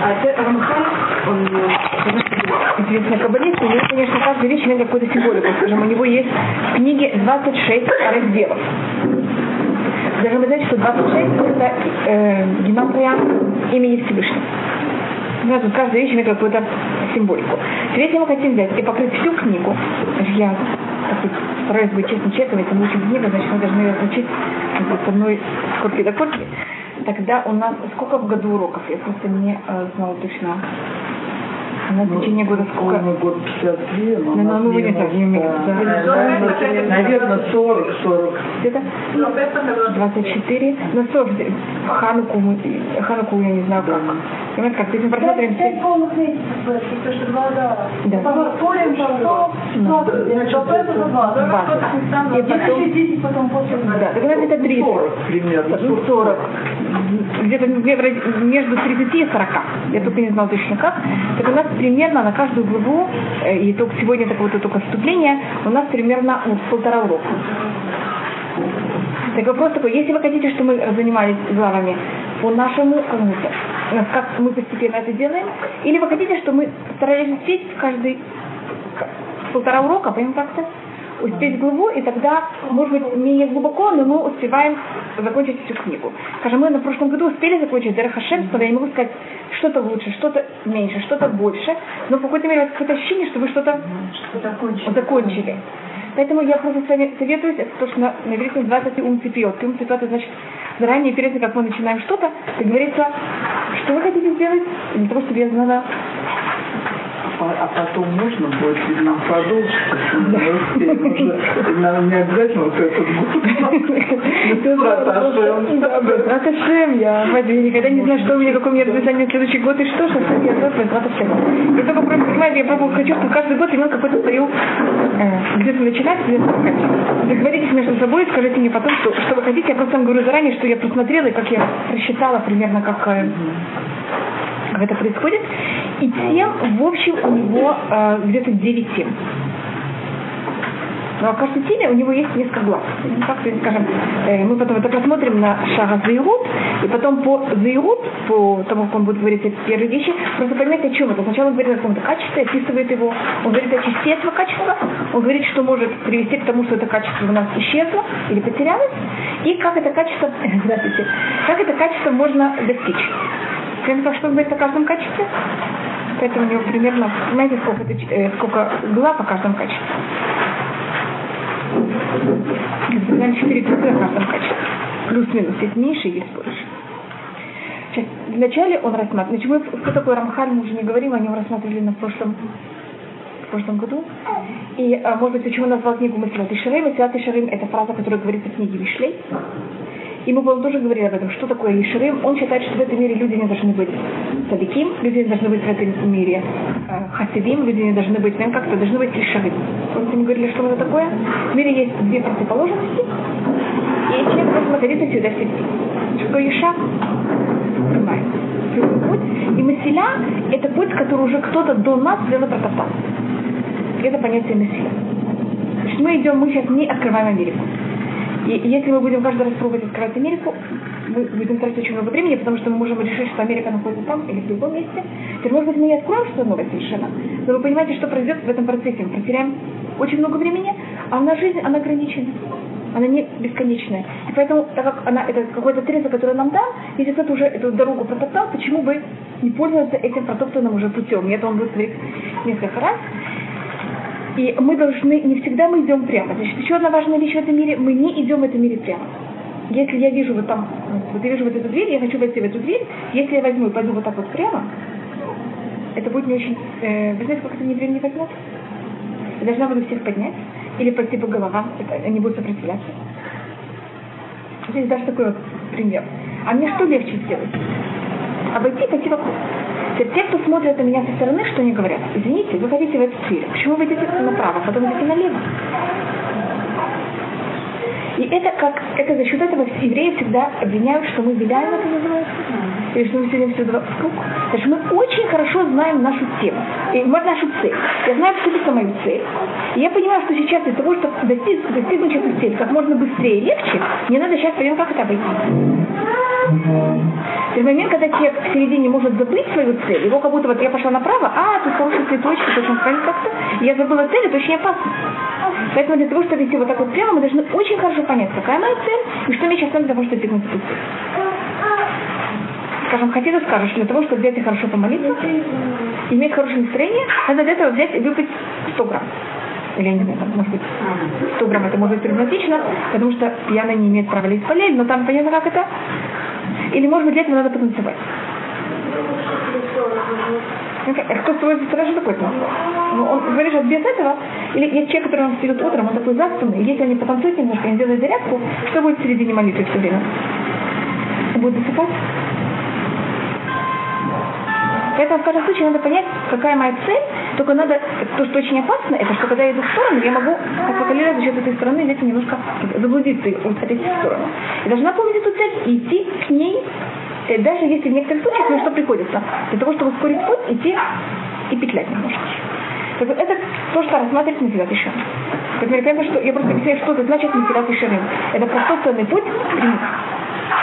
А это Рамхан, он известный каббалист, у него, конечно, каждая вещь имеет какую-то символику. Скажем, у него есть в книге 26 разделов. Даже вы знаете, что 26 это э, гематрия имени Всевышнего. Сразу каждая вещь имеет какую-то символику. Теперь, если мы хотим взять и покрыть всю книгу, я стараюсь быть честным человеком, если мы учим книгу, значит мы должны ее учить с одной корки до корки. Тогда у нас сколько в году уроков? Я просто не э, знала точно. У нас в течение года сколько? Ну, год 52, но Ну, ну, ну, вы не так, не. Наверное, 40, 40. Где-то 24. Ну, 40. В Хануку, мы, Хануку я не знаю как. Понимаете, как, если мы просмотрим все... Пять полных месяцев, потому что два года. Да. Полем, Ну, значит, это за два, да? Двадцать. И потом- еще 10 потом после. Да, нас это 30. 40 примерно. Ну, 40. Где-то где- между 30 и 40. Я только не знала точно как. Так у нас примерно на каждую главу, э, и только сегодня такое вот только вступление, у нас примерно вот, полтора урока. Так вопрос такой, если вы хотите, чтобы мы занимались главами по нашему кому-то, э, как мы постепенно это делаем, или вы хотите, чтобы мы старались успеть каждый полтора урока, понимаем как-то, успеть главу, и тогда, может быть, менее глубоко, но мы успеваем закончить всю книгу. Скажем, мы на прошлом году успели закончить Дерех Хашем, я могу сказать, что-то лучше, что-то меньше, что-то больше, но в какой-то мере у вас какое-то ощущение, что вы что-то закончили. Поэтому я просто с вами советуюсь, это то, что на, на иврите называется ум цепиот. Ум цепиот, значит, заранее, перед тем, как мы начинаем что-то, как говорится, что вы хотите сделать, для того, чтобы я знала, А, а потом можно будет или продолжить, если мы успеем уже. Нам не обязательно вот этот год. Да, Безрат Ашем, я Вадим, я никогда не знаю, что у меня, какое у меня расписание следующий год и что, что я знаю, Безрат Ашем. Я только просто, понимаете, я просто хочу, чтобы каждый год имел какой-то свою, э, где-то начинать, где-то заканчивать. Договоритесь между собой скажите мне потом, что, что вы хотите. Я просто вам говорю заранее, что я просмотрела и как я просчитала примерно, как, э, как это происходит. И тем, в общем, у него э, где-то 9 тем. Но о каждой теме у него есть несколько глав. Ну, Как, скажем, э, мы потом это посмотрим на шага Заирут, и потом по Заирут, по тому, как он будет говорить эти первые вещи, просто поймете, о чем это. Сначала он говорит о каком-то качестве, описывает его, он говорит о части этого качества, он говорит, что может привести к тому, что это качество у нас исчезло или потерялось, и как это качество, как это качество можно достичь. Понимаете, что он говорит о каждом качестве? Поэтому у него примерно, знаете, сколько, э, сколько глав о каждом качестве? Примерно 4 главы о каждом качестве. Плюс-минус, есть меньше, есть больше. Сейчас, вначале он рассматривает, мы, кто такой Рамхаль, мы уже не говорим, о нем рассматривали на прошлом, в прошлом году. И, а, может быть, почему он назвал книгу Масилат Ишарим? Масилат Ишарим – это фраза, которая говорится в книге Вишлей. И мы, по-моему, тоже говорили об этом, что такое Ишарим. Он считает, что в этом мире люди не должны быть садиким, люди не должны быть в этом мире э, хасидим, люди не должны быть, знаем, как-то должны быть Ишарим. Помните, мы говорили, что это такое? В мире есть две противоположности, и человек должен находиться всегда в середине. Что путь. И Масиля – это путь, который уже кто-то до нас сделал и протоптал. Это понятие Масиля. Значит, мы идем, мы сейчас не открываем Америку. И если мы будем каждый раз пробовать открывать Америку, мы будем тратить очень много времени, потому что мы можем решить, что Америка находится там или в другом месте. Теперь, может быть, мы не откроем что новое совершенно, но вы понимаете, что произойдет в этом процессе. Мы потеряем очень много времени, а нас жизнь, она ограничена. Она не бесконечная. И поэтому, так как она, это какой-то отрезок, который нам дан, если кто-то уже эту дорогу протоптал, почему бы не пользоваться этим протоптанным уже путем? И это он будет говорить несколько раз. И мы должны, не всегда мы идем прямо. Значит, еще одна важная вещь в этом мире, мы не идем в этом мире прямо. Если я вижу вот там, вот я вижу вот эту дверь, я хочу войти в эту дверь, если я возьму и пойду вот так вот прямо, это будет не очень... Э, вы знаете, сколько это мне времени возьмет? Я должна буду всех поднять или пойти по головам, это, они будут сопротивляться. Здесь даже такой вот пример. А мне что легче сделать? Обойти и пойти вокруг. Теперь те, кто смотрят на меня со стороны, что они говорят? Извините, вы хотите в эту дверь. Почему вы идете направо, потом идете налево? И это как, это за счет этого евреи всегда обвиняют, что мы виляем, это называется, или что мы сидим всегда вокруг. Потому что мы очень хорошо знаем нашу тему, и нашу цель. Я знаю абсолютно мою цель. И я понимаю, что сейчас для того, чтобы достиг, достигнуть эту цель как можно быстрее и легче, мне надо сейчас понять, как это обойти. В момент, когда человек в середине может забыть свою цель, его как будто вот я пошла направо, а, тут хорошие цветочки, точно правильно как-то, я забыла цель, это очень опасно. Поэтому для того, чтобы идти вот так вот прямо, мы должны очень хорошо понять, какая моя цель и что мне сейчас надо для того, чтобы достигнуть эту цель. Скажем, хотите скажешь, для того, чтобы взять и хорошо помолиться, иметь хорошее настроение, надо для этого взять и выпить 100 грамм. Или, я не знаю, может быть, 100 грамм это может быть проблематично, потому что пьяный не имеет права лезть полей, но там понятно, как это. Или, может быть, для этого надо потанцевать. Кто с твоей стороны такой ну, Он говорит, что без этого, или есть человек, который он встает утром, он такой заспанный, если они потанцуют немножко, они делают зарядку, что будет в середине молитвы все время? Будет засыпать? Поэтому в каждом случае надо понять, какая моя цель. Только надо, то, что очень опасно, это что когда я иду в сторону, я могу контролировать за счет этой стороны, взять немножко заблудиться вот этой стороны. Я должна помнить эту цель и идти к ней, даже если в некоторых случаях мне что приходится. Для того, чтобы ускорить путь, идти и петлять немножко. Так вот, это то, что рассматривать Мефилат еще. Например, я понимаю, что я просто объясняю, что это значит Мефилат Ишарим. Это простой путь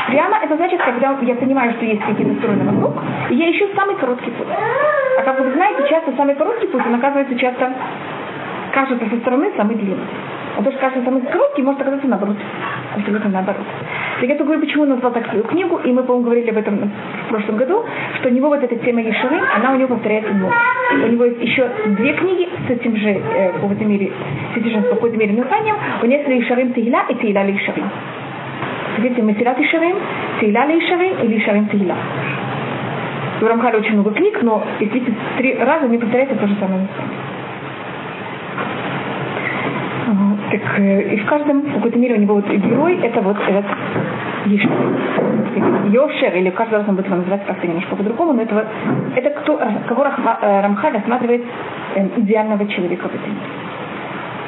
Прямо это значит, когда я понимаю, что есть какие-то стороны вокруг, и я ищу самый короткий путь. А как вы знаете, часто самый короткий путь, он оказывается часто, кажется со стороны самый длинный. А то, что кажется самый короткий, может оказаться наоборот. Абсолютно наоборот. Так я говорю, почему он назвал так свою книгу, и мы, по-моему, говорили об этом в прошлом году, что у него вот эта тема Ешеры, она у него повторяется много. У него есть еще две книги с этим же, э, в какой-то мере, с этим же, в какой-то мере названием. У него есть Ешарим Тегила и Тегила Ешарим. Видите, Месилат Ишарим, Тейла Ишарим или Ишарим Тейла. У Рамхаля очень много книг, но, если три раза не повторяется то же самое Так, э, и в каждом в какой-то мере у него вот герой это вот этот. Йошер, или каждый раз он будет его называть как-то немножко по-другому, но это, это кто, кого э, Рамхаль рассматривает эм, идеального человека в этом.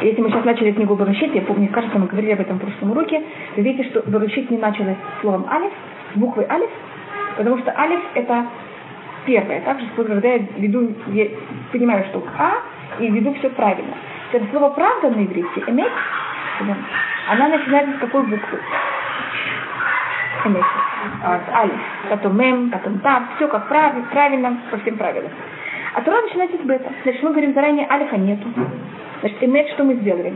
Если мы сейчас начали книгу Барушит, я помню, кажется, мы говорили об этом в прошлом уроке, вы видите, что Барушит не началось словом Алиф, с буквы Алиф, потому что Алиф это первое. Также, когда я веду, я понимаю, что А, и веду все правильно. Это слово правда на иврите, эмет, она начинается с какой буквы? Эмет. А, алиф. Потом мем, потом тав, все как правильно, правильно, по всем правилам. А Тура начинается с бета. Значит, мы говорим заранее, алифа нету. Значит, эмет, что мы сделали?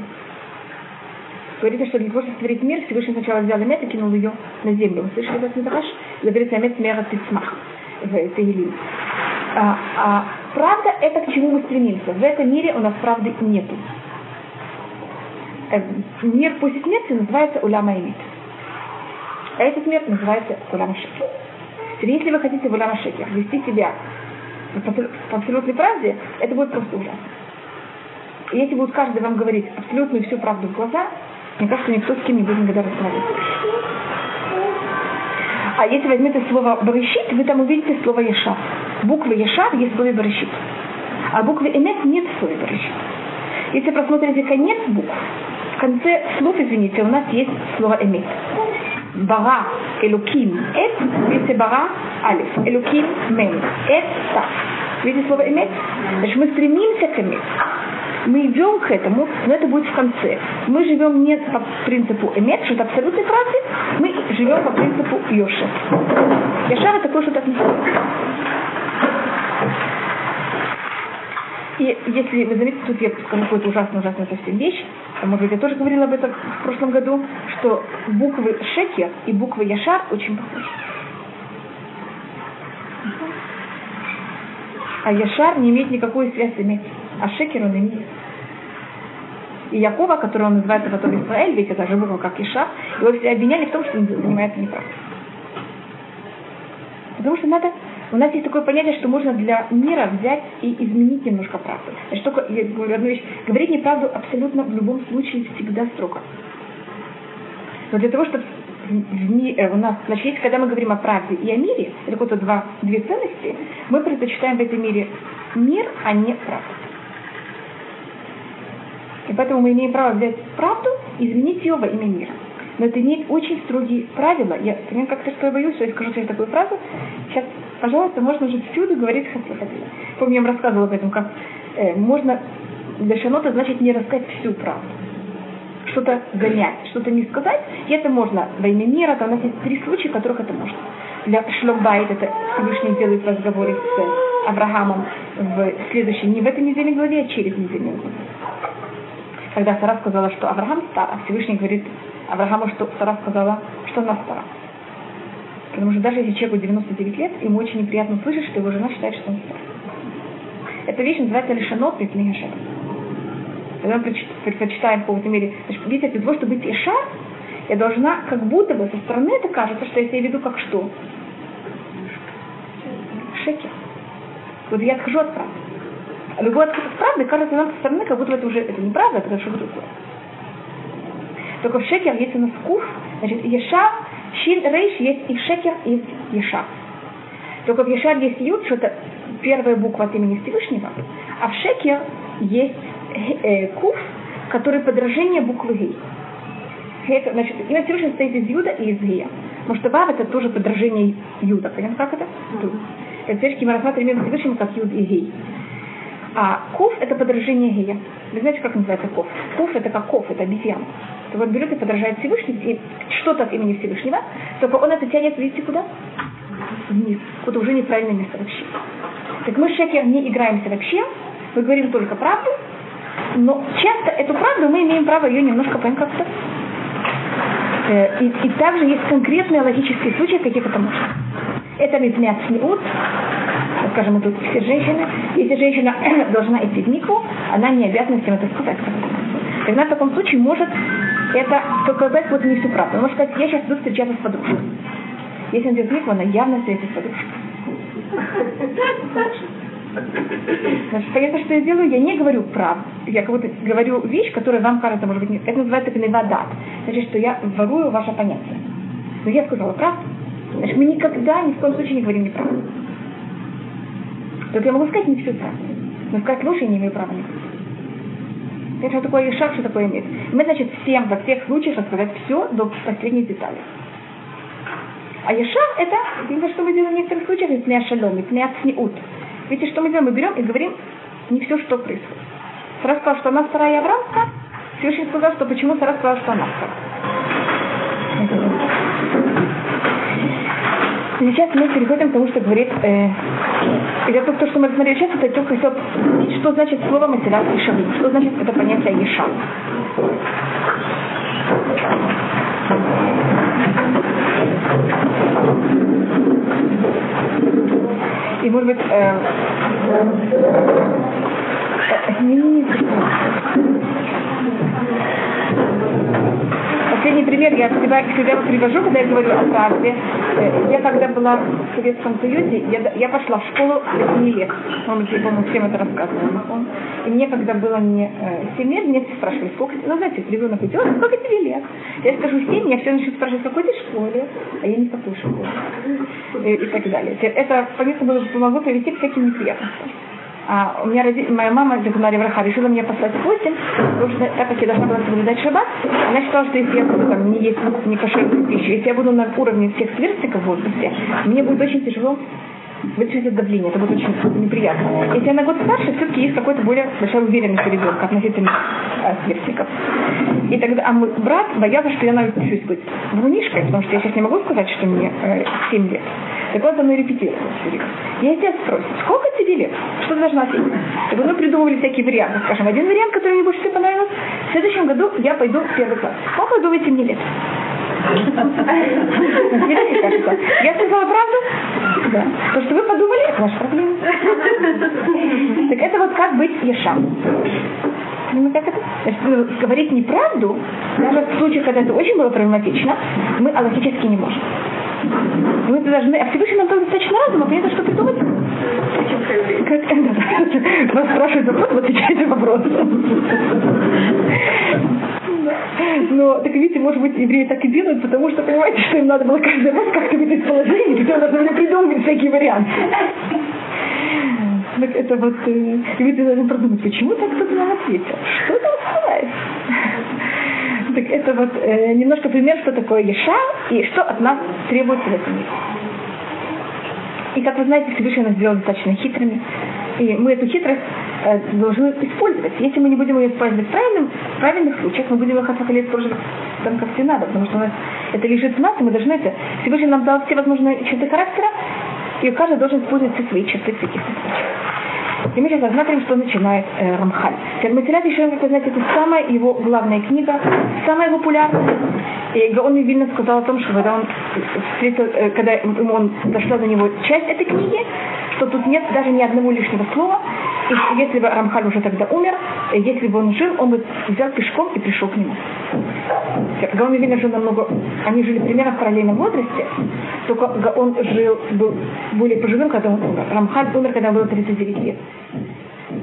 Говорится, что для того, чтобы створить мир, Всевышний сначала взял эмет и кинул ее на землю. Вы слышали этот Мидраш? Говорится, эмет смеха в Тегелим. А, а правда это к чему мы стремимся. В этом мире у нас правды нету. Э, мир после смерти называется уляма эмит. А этот мир называется уляма шекер. Если вы хотите в уляма шекер вести себя по абсолютной правде, это будет просто ужасно. И если будет каждый вам говорить абсолютную всю правду в глаза, мне кажется, никто с кем не будет никогда разговаривать. А если возьмете слово «барышит», вы там увидите слово «ешар». Буквы «ешар» есть в слове «барышит». А буквы «эмет» нет в слове «барышит». Если просмотрите конец букв, в конце слов, извините, у нас есть слово «эмет». Бара, Элуким, Эт, видите, Бара, Алиф, Элуким, Мем, Эт, Тав. Видите слово «эмет»? Значит, мы стремимся к «эмет». Мы идем к этому, но это будет в конце. Мы живем не по принципу эмет, что это абсолютной правды, мы живем по принципу Йоши. Яшар это такое, что так не И если вы заметите, тут я какую-то ужасную-ужасную совсем вещь, может быть, я тоже говорила об этом в прошлом году, что буквы Шекер и буквы Яшар очень похожи. А Яшар не имеет никакой связи с Эмет а Шекер он имеет. И Якова, который он называет потом Израиль, ведь это же буква как Иша, его все обвиняли в том, что он занимается неправдой. Потому что надо, у нас есть такое понятие, что можно для мира взять и изменить немножко правду. Значит, только, я говорю одну вещь, говорить неправду абсолютно в любом случае всегда строго. Но для того, чтобы в ми, э, у нас, значит, когда мы говорим о правде и о мире, это какое-то два, две ценности, мы предпочитаем в этом мире мир, а не правду. И поэтому мы имеем право взять правду и изменить ее во имя мира. Но это имеет очень строгие правила. Я прям как-то что я боюсь, что я скажу себе такую фразу. Сейчас, пожалуйста, можно же всюду говорить хотела. Помню, я вам рассказывала об этом, как э, можно для шанота значит не рассказать всю правду. Что-то гонять, что-то не сказать. И это можно во имя мира, то у нас есть три случая, в которых это можно. Для Шломбайт это Всевышний делает в разговоре с Авраамом в следующей, не в этой недельной главе, а через недельную главу. Когда Сара сказала, что Авраам стар, а Всевышний говорит Аврааму, что Сара сказала, что она стара. Потому что даже если человеку 99 лет, ему очень неприятно слышать, что его жена считает, что он стар. Эта вещь называется лишенот Митни Хашем. Когда мы прочитаем в какой-то мере, значит, видите, для того, чтобы быть Иша, я должна, как будто бы со стороны это кажется, что я веду как что? Шекер. Вот я отхожу от правды. А любой отказ от правды кажется нам со стороны, как будто это уже это неправда, это что-то другое. Только в шекер есть у нас куф, значит, еша, шин, рейш есть и шекер, и еша. Только в еша есть ют, что это первая буква от имени Всевышнего, а в шекер есть э, куф, который подражение буквы гей. Это, значит, имя Всевышнего состоит из юда и из гея. Потому что вав это тоже подражение юда. Понятно, как это? Это всячески мы рассматриваем Всевышнего как юд и гей. А куф это подражение гея. Вы знаете, как называется куф? Куф это как ков, это обезьяна. То вот берет и подражает Всевышнему, и что-то от имени Всевышнего, только он это тянет, видите, куда? Вниз. Куда уже неправильное место вообще. Так мы Шекер не играемся вообще, мы говорим только правду, но часто эту правду мы имеем право ее немножко понять как-то. Э, и, и также есть конкретные логические случаи, каких это может. Это мипнят снеут, скажем, тут все женщины. Если женщина должна идти в нику, она не обязана всем это сказать. Тогда в таком случае может это показать вот не всю правду. Он может сказать, я сейчас иду встречаться с подружкой. Если он идет в нику, она явно встретится с подружкой. Значит, понятно, что я делаю, я не говорю правду. Я как будто говорю вещь, которая вам кажется, может быть, не... это называется гневодат. Значит, что я ворую ваше понятие. Но я сказала правду. Значит, мы никогда ни в коем случае не говорим неправду. Только я могу сказать не всю правду. Но сказать я не имею права никак. Это что такое шаг, что такое нет. Мы, значит, всем во всех случаях рассказать все до последней детали. А Еша это, видите, что мы делаем в некоторых случаях, это не шалом, не ацниут. Видите, что мы делаем? Мы берем и говорим не все, что происходит. Сара сказал, что она вторая Авраам, Всевышний сказал, что почему Сара сказала, что она вторая. Сейчас мы переходим к тому, что говорит, э, это то, что мы рассмотрели сейчас, это только хотел что значит слово Масилат и Шавим, что значит это понятие Еша. И может быть, э, э, Последний пример я всегда, всегда привожу, когда я говорю о правде. Э, я когда была в Советском Союзе, я, я пошла в школу 7 лет. Помните, я, по-моему, всем это рассказывала. И мне, когда было не 7 э, лет, меня все спрашивали, сколько ну, знаете, ребенок идет, сколько тебе лет? Я скажу 7, я все начну спрашивать, в какой ты школе, а я не в какой школе. И, и так далее. Это, понятно, было, помогло привести к всяким неприятностям. А у меня роди... моя мама, Дагунари Враха, решила меня послать в гости, потому что так как я должна была соблюдать шаббат, она считала, что если я буду там, не есть не кошерную пищу, если я буду на уровне всех сверстников в возрасте, мне будет очень тяжело это давление, это будет очень неприятно. Если я на год старше, все-таки есть какая-то более большая уверенность у ребенка относительно э, сверстников. И тогда, а мой брат боялся, что я научусь быть врунишкой, потому что я сейчас не могу сказать, что мне э, 7 лет. Так вот, оно репетировалось все. Я тебя спросил, сколько тебе лет? Что ты должна ответить? Так вот, мы придумывали всякие варианты. Скажем, один вариант, который мне больше всего понравился. В следующем году я пойду в первый класс. Сколько вы думаете мне лет? Я сказала правду? Да. То, что вы подумали, это ваша проблема. Так это вот как быть ешам. Ну, как это? Значит, говорить неправду, даже в случае, когда это очень было проблематично, мы аллахически не можем. Мы должны, а Всевышний нам тоже достаточно разума, понятно, что придумать? Как, да, Вас спрашивают вопрос, вот отвечайте вопрос. Но, так видите, может быть, евреи так и делают, потому что, понимаете, что им надо было каждый раз как-то выйти из положения, и надо было придумывать всякие варианты. Так это вот, э, и вы должны продумать, почему так кто-то нам ответил? Что там сказать? Так это вот э, немножко пример, что такое Еша и что от нас требуется в этом мире. И как вы знаете, Всевышний нас сделал достаточно хитрыми. И мы эту хитрость э, должны использовать. Если мы не будем ее использовать в, правильном, в правильных случаях, мы будем ее хасахали использовать там как все надо, потому что у нас это лежит в нас, и мы должны это... Всевышний нам дал все возможные черты характера, и каждый должен использовать все свои черты в таких случаях. И мы сейчас рассмотрим, что начинает э, Рамхаль. Терматилят еще, как вы знаете, это самая его главная книга, самая популярная. И Гаон Вильна сказал о том, что когда он встретил, э, когда ему он дошла до него часть этой книги, что тут нет даже ни одного лишнего слова. Если бы Рамхаль уже тогда умер, если бы он жил, он бы взял пешком и пришел к нему. Гаон Вильна жил намного, они жили примерно в параллельном возрасте, только он жил, был более пожилым, когда он умер. Рамхаль умер, когда было 39 лет.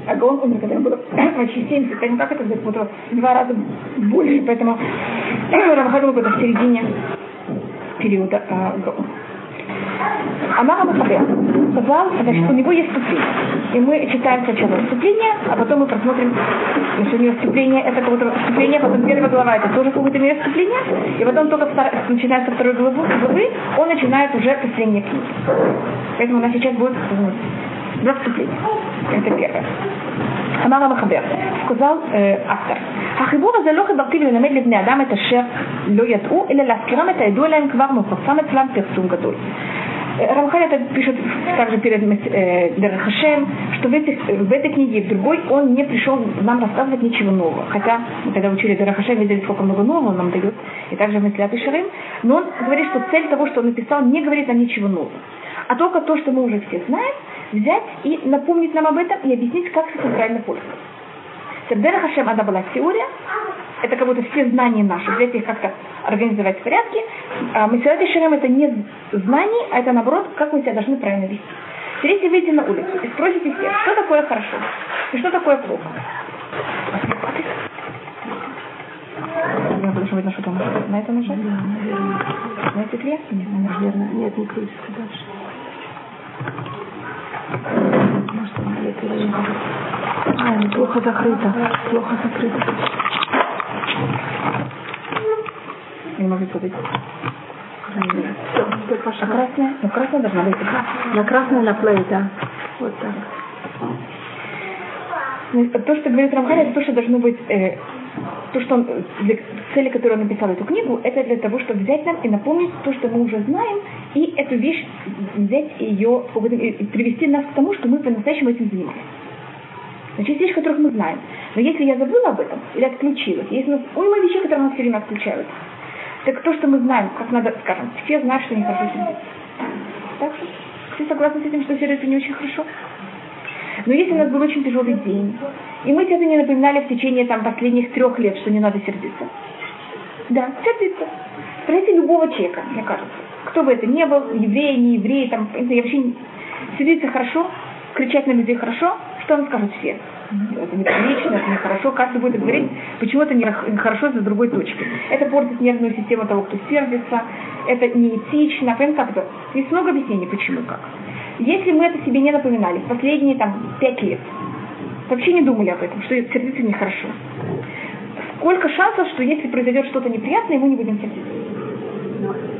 А Гаон умер, когда ему было почти 70. Поэтому как это было два раза больше, поэтому Рамхаль умер в середине периода а, Гаона. Амара Махабер сказал, значит, у него есть вступление. И мы читаем сначала вступление, а потом мы просмотрим, что у него вступление, это какое-то вступление, потом первая глава, это тоже какое-то мере вступление, и потом только втор... начиная со второй главы, главы, он начинает уже последние книги. Поэтому у нас сейчас будет два вступления. Это первое. אמר המחבר, сказал э, автор, החיבור הזה לא חברתי ללמד לבני אדם את אשר לא ידעו, אלא להזכירם את הידוע להם כבר מפורסם אצלם פרסום גדול. Рамхаль это пишет также перед э, Дерахашем, что в, этих, в этой книге и в другой он не пришел нам рассказывать ничего нового. Хотя мы когда учили Дерахашем, видели, сколько много нового он нам дает, и также в Меслят Шарим. Но он говорит, что цель того, что он написал, не говорит нам ничего нового. А только то, что мы уже все знаем, взять и напомнить нам об этом и объяснить, как с этим правильно пользоваться. Дера Хашем, она была теория, это как будто все знания наши, взять их как-то организовать в порядке. А Масилат Шерем это не знание, а это наоборот, как мы себя должны правильно вести. Если выйти на улицу и спросите всех, что такое хорошо и что такое плохо. Я должен видно, что там на это нажать? На эти две? Нет, наверное. Нет, не крутится дальше. Может, а, плохо закрыто. Плохо закрыто. Не могу подойти. А красная? Ну, красная должна быть. На красную на плей, да. Вот так. Ну, то, что говорит Рамхаль, это то, что должно быть, э, то, что он, для цели, которую он написал эту книгу, это для того, чтобы взять нам и напомнить то, что мы уже знаем, и эту вещь взять ее, привести нас к тому, что мы по-настоящему этим занимаемся. Значит, есть вещи, которых мы знаем. Но если я забыла об этом или отключилась, есть у нас уйма вещей, которые нас все время отключают, так то, что мы знаем, как надо, скажем, все знают, что нехорошо сердиться. Так что все согласны с этим, что сердиться не очень хорошо? Но если у нас был очень тяжелый день, и мы себе не напоминали в течение там, последних трех лет, что не надо сердиться. Да, сердиться. Спросите любого человека, мне кажется. Кто бы это ни был, еврей, не еврей, там, я вообще не... Сердиться хорошо, кричать на людей хорошо, что он скажет все? Это неприлично, это нехорошо, каждый будет говорить, почему это нехорошо за другой точки. Это портит нервную систему того, кто сердится, это неэтично, понятно, как это? Есть много объяснений, почему как. Если мы это себе не напоминали последние там, пять лет, вообще не думали об этом, что сердиться нехорошо. Сколько шансов, что если произойдет что-то неприятное, мы не будем сердиться?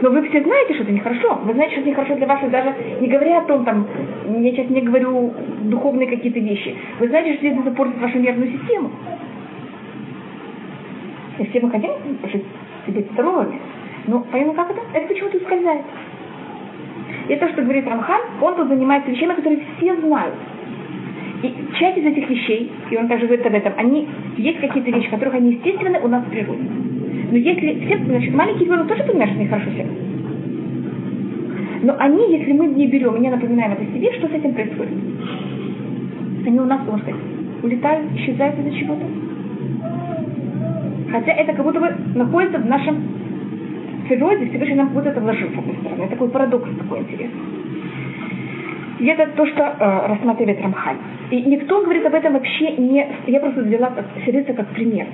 Но вы все знаете, что это нехорошо. Вы знаете, что это нехорошо для вас, и даже не говоря о том, там, я сейчас не говорю духовные какие-то вещи. Вы знаете, что это портит вашу нервную систему. И все мы хотим жить себе здоровыми. Но понятно, как это? Это почему-то ускользает. И то, что говорит Рамхан, он тут занимается вещами, которые все знают. И часть из этих вещей, и он также говорит об этом, они есть какие-то вещи, которых они естественны у нас в природе. Но если все, значит, маленький ребенок тоже понимает, что нехорошо себя. Но они, если мы не берем и не напоминаем это себе, что с этим происходит? Они у нас, можно сказать, улетают, исчезают из-за чего-то. Хотя это как будто бы находится в нашем природе, Всевышний нам вот это вложил, с одной стороны. Это такой парадокс такой интересный. И это то, что э, рассматривает Рамхаль. И никто говорит об этом вообще не... Я просто взяла сердце как пример.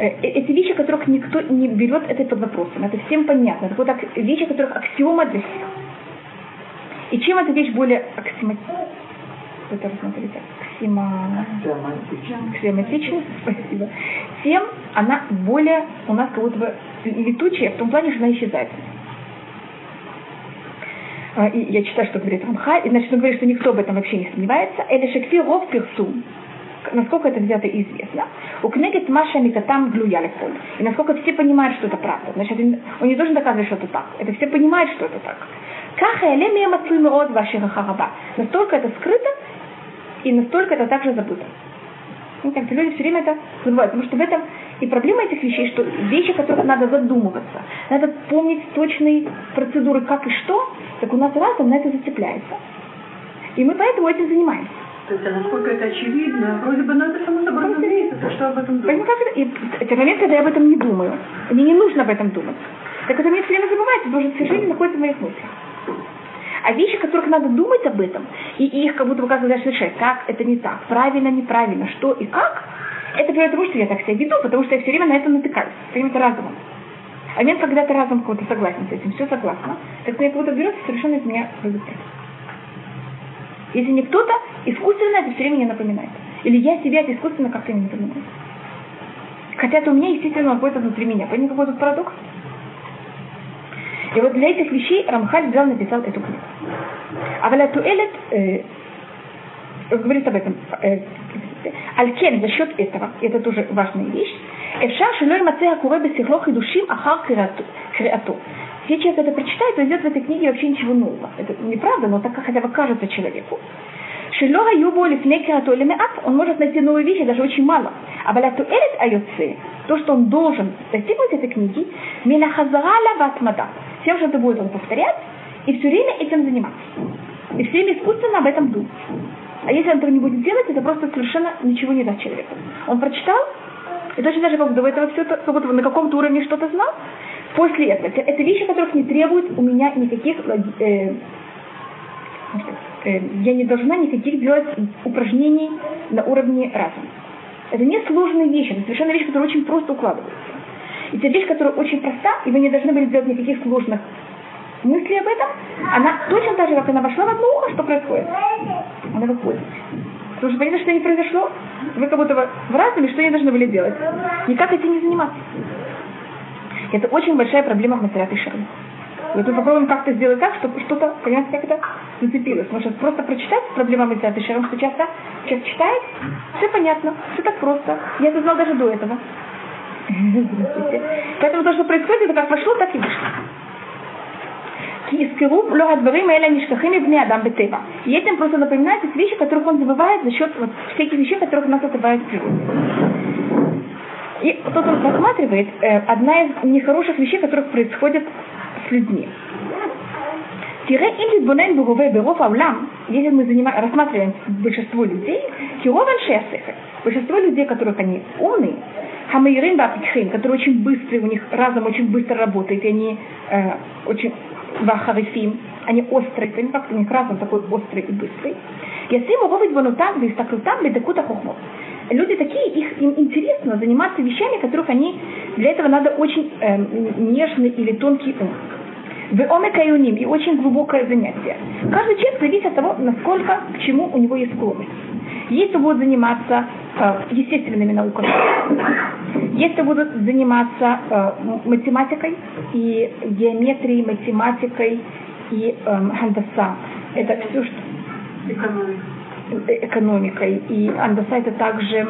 Э, э, эти вещи, которых никто не берет это под вопросом. Это всем понятно. Это вот так, вещи, которых аксиома для всех. И чем эта вещь более аксиоматична? Это рассмотрите. Аксима... Аксиоматична. Спасибо. Тем она более у нас как будто бы летучая, в том плане, что она исчезает. А, и я читаю, что говорит Рамха, и значит, он говорит, что никто об этом вообще не сомневается. Или шекфи ров персум. Насколько это взято известно. У книги Маша Микатам глюяли поле. И насколько все понимают, что это правда. Значит, он не должен доказывать, что это так. Это все понимают, что это так. Настолько это скрыто, и настолько это также забыто. Ну, как люди все время это забывают, потому что в этом и проблема этих вещей, что вещи, о которых надо задумываться, надо помнить точные процедуры, как и что, так у нас разум на это зацепляется. И мы поэтому этим занимаемся. То есть, а насколько это очевидно, вроде бы надо само собой разумеется, что об этом думать. Как это? И это момент, когда я об этом не думаю. Мне не нужно об этом думать. Так это мне все время забывается, потому что совершенно находится в моих мыслях. А вещи, о которых надо думать об этом, и их как будто бы как даже решать, как это не так, правильно, неправильно, что и как, это приводит к тому, что я так себя веду, потому что я все время на это натыкаюсь, все время это разумом. А момент, когда ты разум кого-то согласен с этим, все согласно, так мне кого-то берет и совершенно из меня выбирает. Если не кто-то, искусственно это все время мне напоминает. Или я себя это искусственно как-то не напоминаю. Хотя это у меня естественно находится внутри меня. Понимаете, какой тут парадокс? И вот для этих вещей Рамхаль взял написал эту книгу. А валя туэлет э, говорит об этом. Э, Алькен за счет этого, это тоже важная вещь, Эфша Шилой Мацея Куребе Сихлох и Душим ахал Креату. Если человек это прочитает, то идет в этой книге вообще ничего нового. Это неправда, но так хотя бы кажется человеку. Шилога юбо лифней кирату или он может найти новые вещи, даже очень мало. Баляту элет айоце, то, что он должен достигнуть этой книги, мина хазарала ватмада. Тем, что это будет он повторять, и все время этим заниматься. И все время искусственно об этом думать. А если он этого не будет делать, это просто совершенно ничего не даст человеку. Он прочитал, и точно даже как до этого все, как будто на каком-то уровне что-то знал. После этого, это вещи, которых не требуют у меня никаких, э, я не должна никаких делать упражнений на уровне разума. Это не сложные вещи, это совершенно вещи, которые очень просто укладываются. И это вещь, которая очень проста, и вы не должны были делать никаких сложных мыслей об этом. Она точно так же, как она вошла в одно ухо, что происходит? Она выходит. Потому что понятно, что не произошло, вы как будто в разуме, что не должны были делать? Никак этим не заниматься. Это очень большая проблема в Масарат. Вот мы попробуем как-то сделать так, чтобы что-то, понимаете, как это зацепилось. Потому что просто прочитать проблема Масарат Ишарм, что часто человек читает, все понятно, все так просто. Я это знал даже до этого. Поэтому то, что происходит, это как вошло, так и вышло. Кискиру ло адварим эля нишкахими бни адам бетева. И этим просто напоминается вещи, которых он забывает за счет вот, всяких вещей, которых нас отрывает в природе. И он рассматривает э, одна из нехороших вещей, которых происходят с людьми. Тире или бунен бугуве беров аулам, если мы занимаем, рассматриваем большинство людей, кирован шесехе, большинство людей, которых они умные, хамейрин бапикхин, которые очень быстрые, у них разум очень быстро работает, и они э, очень вахарифим, они острые, понимаете, как у них разум такой острый и быстрый. Ясиму ровить банутам, бистаклутам, бедекута хохмот люди такие, их, им интересно заниматься вещами, которых они, для этого надо очень э, нежный или тонкий ум. В омекаюним и очень глубокое занятие. Каждый человек зависит от того, насколько к чему у него есть склонность. Если будут заниматься э, естественными науками, если будут заниматься э, математикой и геометрией, математикой и э, хандаса, это все, что... Экономика экономикой, и андаса это также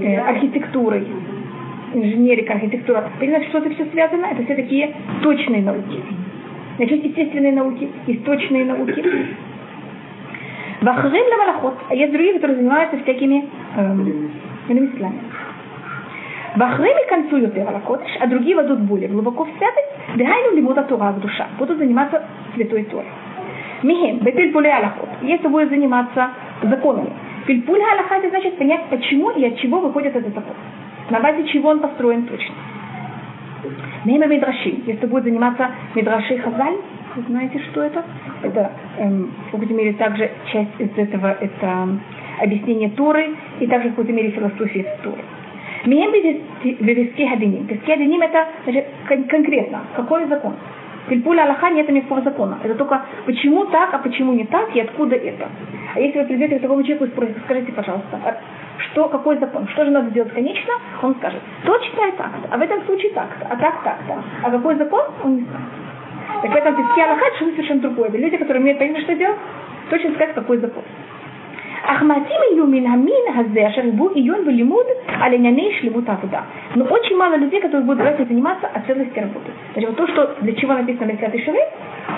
э, архитектурой, инженерика, архитектура. Понимаете, что это все связано? Это все такие точные науки. Значит, естественные науки, есть точные науки. Вахрим лавалахот. А есть другие, которые занимаются всякими эм, ремеслами. Бахрими концуют лавалахот, а другие войдут более глубоко в святость. Дыхайну лимута Тора в душа. Будут заниматься святой Торой. Михем, бепильпуле алахот. Если будет заниматься законами. Фильпуль галаха это значит понять, почему и от чего выходит этот закон. На базе чего он построен точно. Мимо Мидраши. Если будет заниматься Мидраши Хазаль, вы знаете, что это? Это, эм, в какой-то мере, также часть из этого, это объяснение Торы и также в какой-то мере философия Торы. Мием Вивиски Хадиним. Виски Хадиним это значит, конкретно, какой закон. Пильпуля Аллаха нет никакого закона. Это только почему так, а почему не так и откуда это. А если вы придете к такому человеку и спросите, скажите, пожалуйста, а что, какой закон, что же надо делать конечно, он скажет, то читает так-то, а в этом случае так-то, а так так-то. А какой закон, он не знает. Так в этом песке Аллахат что совершенно другое. Это люди, которые умеют понять, что делать, точно сказать, какой закон. Ахматим ее минамин хазе, ашарбу июн валимуд, аленяней шлемут авуда. Но очень мало людей, которые будут давать заниматься о целости работы. Значит, вот то, что для чего написано в 10 Шивы,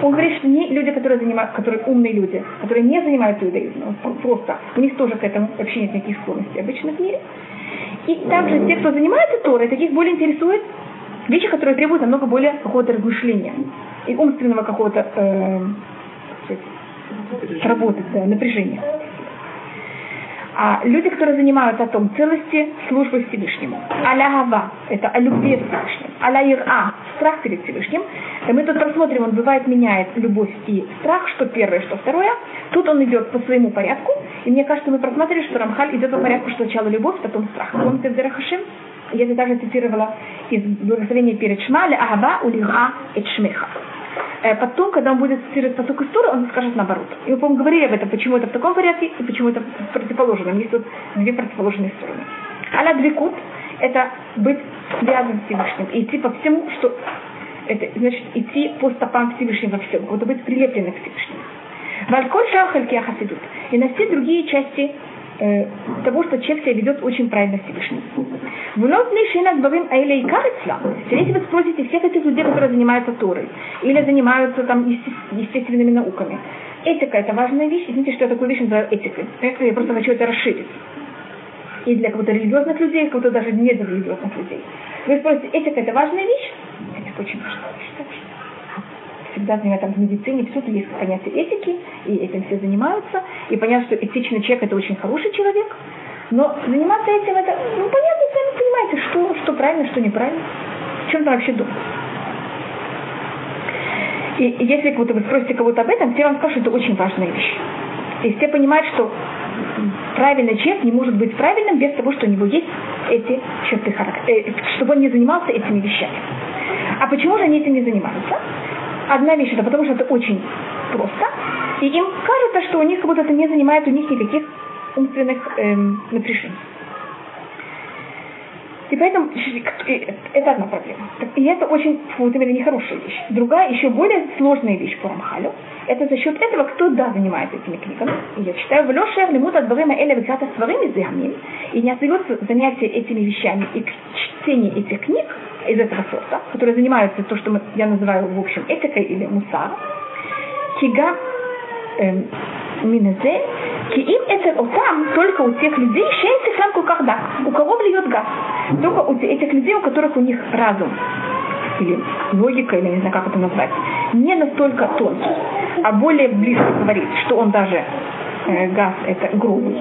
он говорит, что не люди, которые занимаются, которые умные люди, которые не занимаются иудаизмом, просто, у них тоже к этому вообще нет никаких склонностей обычно в мире. И также те, кто занимается Торой, таких более интересует вещи, которые требуют намного более какого-то размышления и умственного какого-то э, работы, да, напряжения. А люди, которые занимаются о том целости службы Всевышнему. Аля Гава – это о любви Всевышнему. Аля Ира – страх перед Всевышним. И мы тут посмотрим, он бывает меняет любовь и страх, что первое, что второе. Тут он идет по своему порядку. И мне кажется, мы просмотрели, что Рамхаль идет по порядку, что сначала любовь, потом страх. Помните Дерахашим? Я также цитировала из благословения перед Шмаля Агава улира эт шмеха. Э, потом, когда он будет цитировать посук из Торы, он скажет наоборот. И мы, по-моему, говорили об этом, почему это в таком порядке и почему это в противоположном. Есть тут две противоположные стороны. Аля двикут – это быть связан с Всевышним и идти по всему, что это значит идти по стопам Всевышнего во всем, вот быть прилепленным к Всевышнему. Вальколь шахальки ахасидут. И на все другие части э, того, что человек себя ведет очень правильно Всевышний. Вновь дбавим аэля и карицла. Если вы спросите всех этих людей, которые занимаются Торой, или занимаются там естественными науками, этика это важная вещь. Извините, что я такую вещь называю этикой. Я просто хочу это расширить. И для кого-то религиозных людей, кого-то даже не для религиозных людей. Вы спросите, этика это важная вещь? Этика очень важная вещь всегда занимаются в медицине, всюду есть понятие этики, и этим все занимаются. И понятно, что этичный человек это очень хороший человек, но заниматься этим это, ну понятно, сами понимаете, что, что правильно, что неправильно. В чем-то вообще думать. И если кого-то вы спросите кого-то об этом, все вам скажут, что это очень важная вещь. И все понимают, что правильный человек не может быть правильным без того, что у него есть эти черты характера, э, чтобы он не занимался этими вещами. А почему же они этим не занимаются? Одна вещь это потому, что это очень просто, и им кажется, что у них как будто это не занимает у них никаких умственных эм, напряжений. И поэтому это одна проблема. И это очень, вот именно, нехорошая вещь. Другая, еще более сложная вещь по Рамхалю, это за счет этого, кто да занимается этими книгами. И я читаю, в Леше лимут от Барима Эля Виката Сварим и не остается занятие этими вещами и чтение этих книг из этого сорта, которые занимаются то, что я называю, в общем, этикой или мусар, кига эм, минезе, ки им это там только у тех людей, шейцы сам когда у кого влияет газ, только у этих людей, у которых у них разум. Или логика, или не знаю, как это назвать, не настолько тонкий, а более близко говорит, что он даже э, газ это грубый,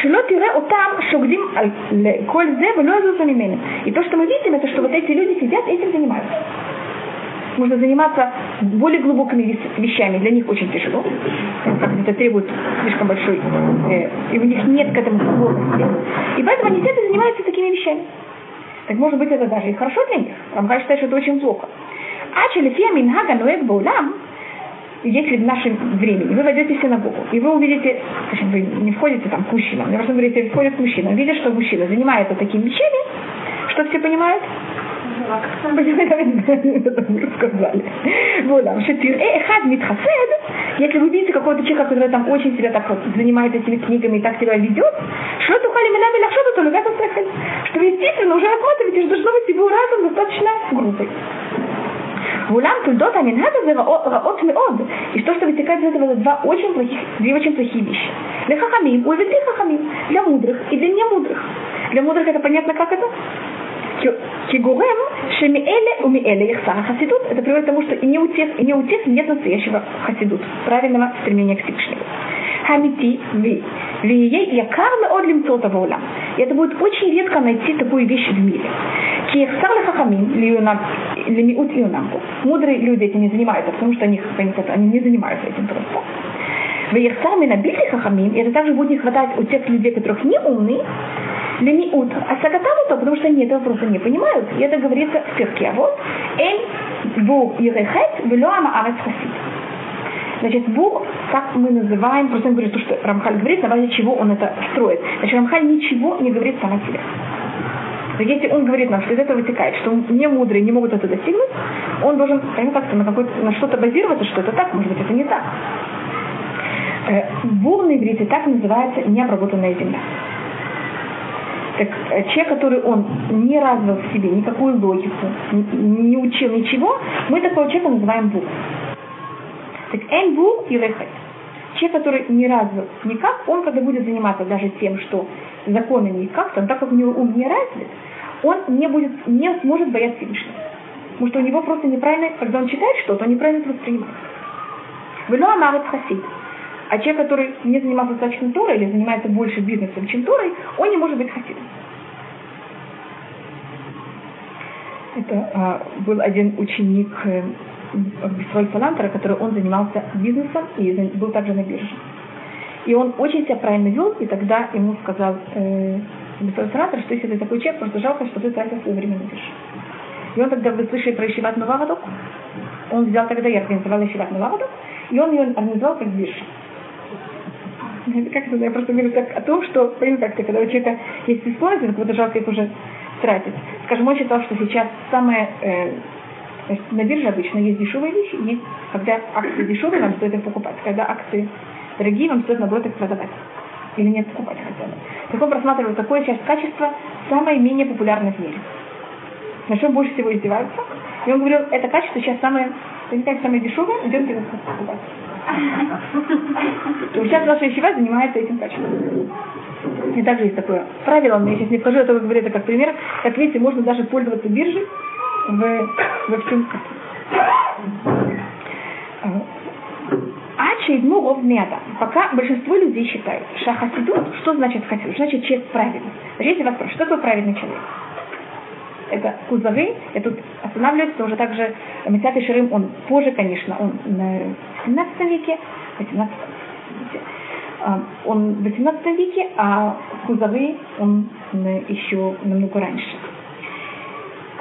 Шило тире утам шугдим коль зе влезу мимели. И то, что мы видим, это что вот эти люди сидят и этим занимаются. Можно заниматься более глубокими вещами, для них очень тяжело. Это требует слишком большой, э, и у них нет к этому склонности. И поэтому они сидят и занимаются такими вещами. Так может быть это даже и хорошо для них. Рамха считает, что это очень плохо. А Челефия Минхага Нуэк Баулам если в нашем времени вы войдете в синагогу, и вы увидите, скажем, вы не входите там к мужчинам, я просто говорите, входит мужчина, видит, что мужчина занимается такими вещами, что все понимают? сказали. Вот, а что эхад митхасед, если вы видите какого-то человека, который там очень себя так вот занимает этими книгами и так себя ведет, что то хали минами лахшот, то лугата что вы естественно уже рассматриваете, что должно быть его разум достаточно грубый. Вулам тульдот аминхад это раот меод. И что, что вытекает из этого, это два очень плохих, две очень плохие вещи. Для хахамим, ой, для хахамим, для мудрых и для немудрых. Для мудрых это понятно, как это? Кигурем, шемиэле умиэле ихсара хасидут, это приводит к тому, что и не у тех, и не у тех нет настоящего хасидут, правильного стремления к Всевышнему. Хамити ви. Вией якар меод лимцота ваулам. И это будет очень редко найти такую вещь в мире. Киехсар лехахамим лемиут иунамку. Мудрые люди этим не занимаются, потому что они, они не занимаются этим просто. Веехсар минабили хахамим, и это также будет не хватать у тех людей, которых не умные, лемиут. А сагатаму то, потому что они этого просто не понимают. И это говорится в перке. А вот эль бур ирехет велоама арец хасид. Значит, бур как мы называем, просто он говорит, то, что Рамхаль говорит, на базе чего он это строит. Значит, Рамхаль ничего не говорит сам о себе. Но если он говорит нам, что из этого вытекает, что не мудрые не могут это достигнуть, он должен ну, как-то на, на что-то базироваться, что это так, может быть, это не так. Э, Бур на иврите так называется необработанная земля. Так э, человек, который он не развил в себе никакую логику, не, учил ничего, мы такого человека называем бур. Так эн бур и лехать. Человек, который не развил никак, он когда будет заниматься даже тем, что законами и как-то, так как у него ум не развит, он не, будет, не сможет бояться Всевышнего. Потому что у него просто неправильно, когда он читает что-то, он неправильно это воспринимает. Вело Амарет Хасид. А человек, который не занимался достаточно Торой или занимается больше бизнесом, чем Торой, он не может быть хасидом. Это а, был один ученик э, Бисроль Салантера, который он занимался бизнесом и был также на бирже. И он очень себя правильно вел, и тогда ему сказал э, Бисроль Салантер, что если ты такой человек, просто жалко, что ты тратил свое время на бирже. И он тогда, вы слышали про Ишиват Новавадок? Он взял тогда, я организовала Ишиват Новавадок, и он ее организовал как биржа. Как это, я просто говорю так о том, что, понимаете, как-то, когда у человека есть бесплатно, так вот жалко их уже тратить. Скажем, он считал, что сейчас самое э, Значит, на бирже обычно есть дешевые вещи, есть, когда акции дешевые, вам стоит их покупать. Когда акции дорогие, вам стоит, наоборот, их продавать. Или нет, покупать хотя бы. Так он просматривает, какое часть качества самое менее популярное в мире. На чем больше всего издеваются. И он говорил, это качество сейчас самое, это самое дешевое, идемте его покупать. И сейчас ваша ищева занимается этим качеством. И также есть такое правило, но я сейчас не вхожу, это вы говорите как пример. Как видите, можно даже пользоваться биржей в, во всем Ачейдну ровнеда. Пока большинство людей считают, шахасидут, что значит хасидут? Значит, человек правильный. Значит, если вас спрашивают, что такое правильный человек? Это кузовы, я тут останавливаюсь, тоже также Месят Ширим, он позже, конечно, он на 17 веке, 18 а, он в 18 веке, а кузовы он еще намного раньше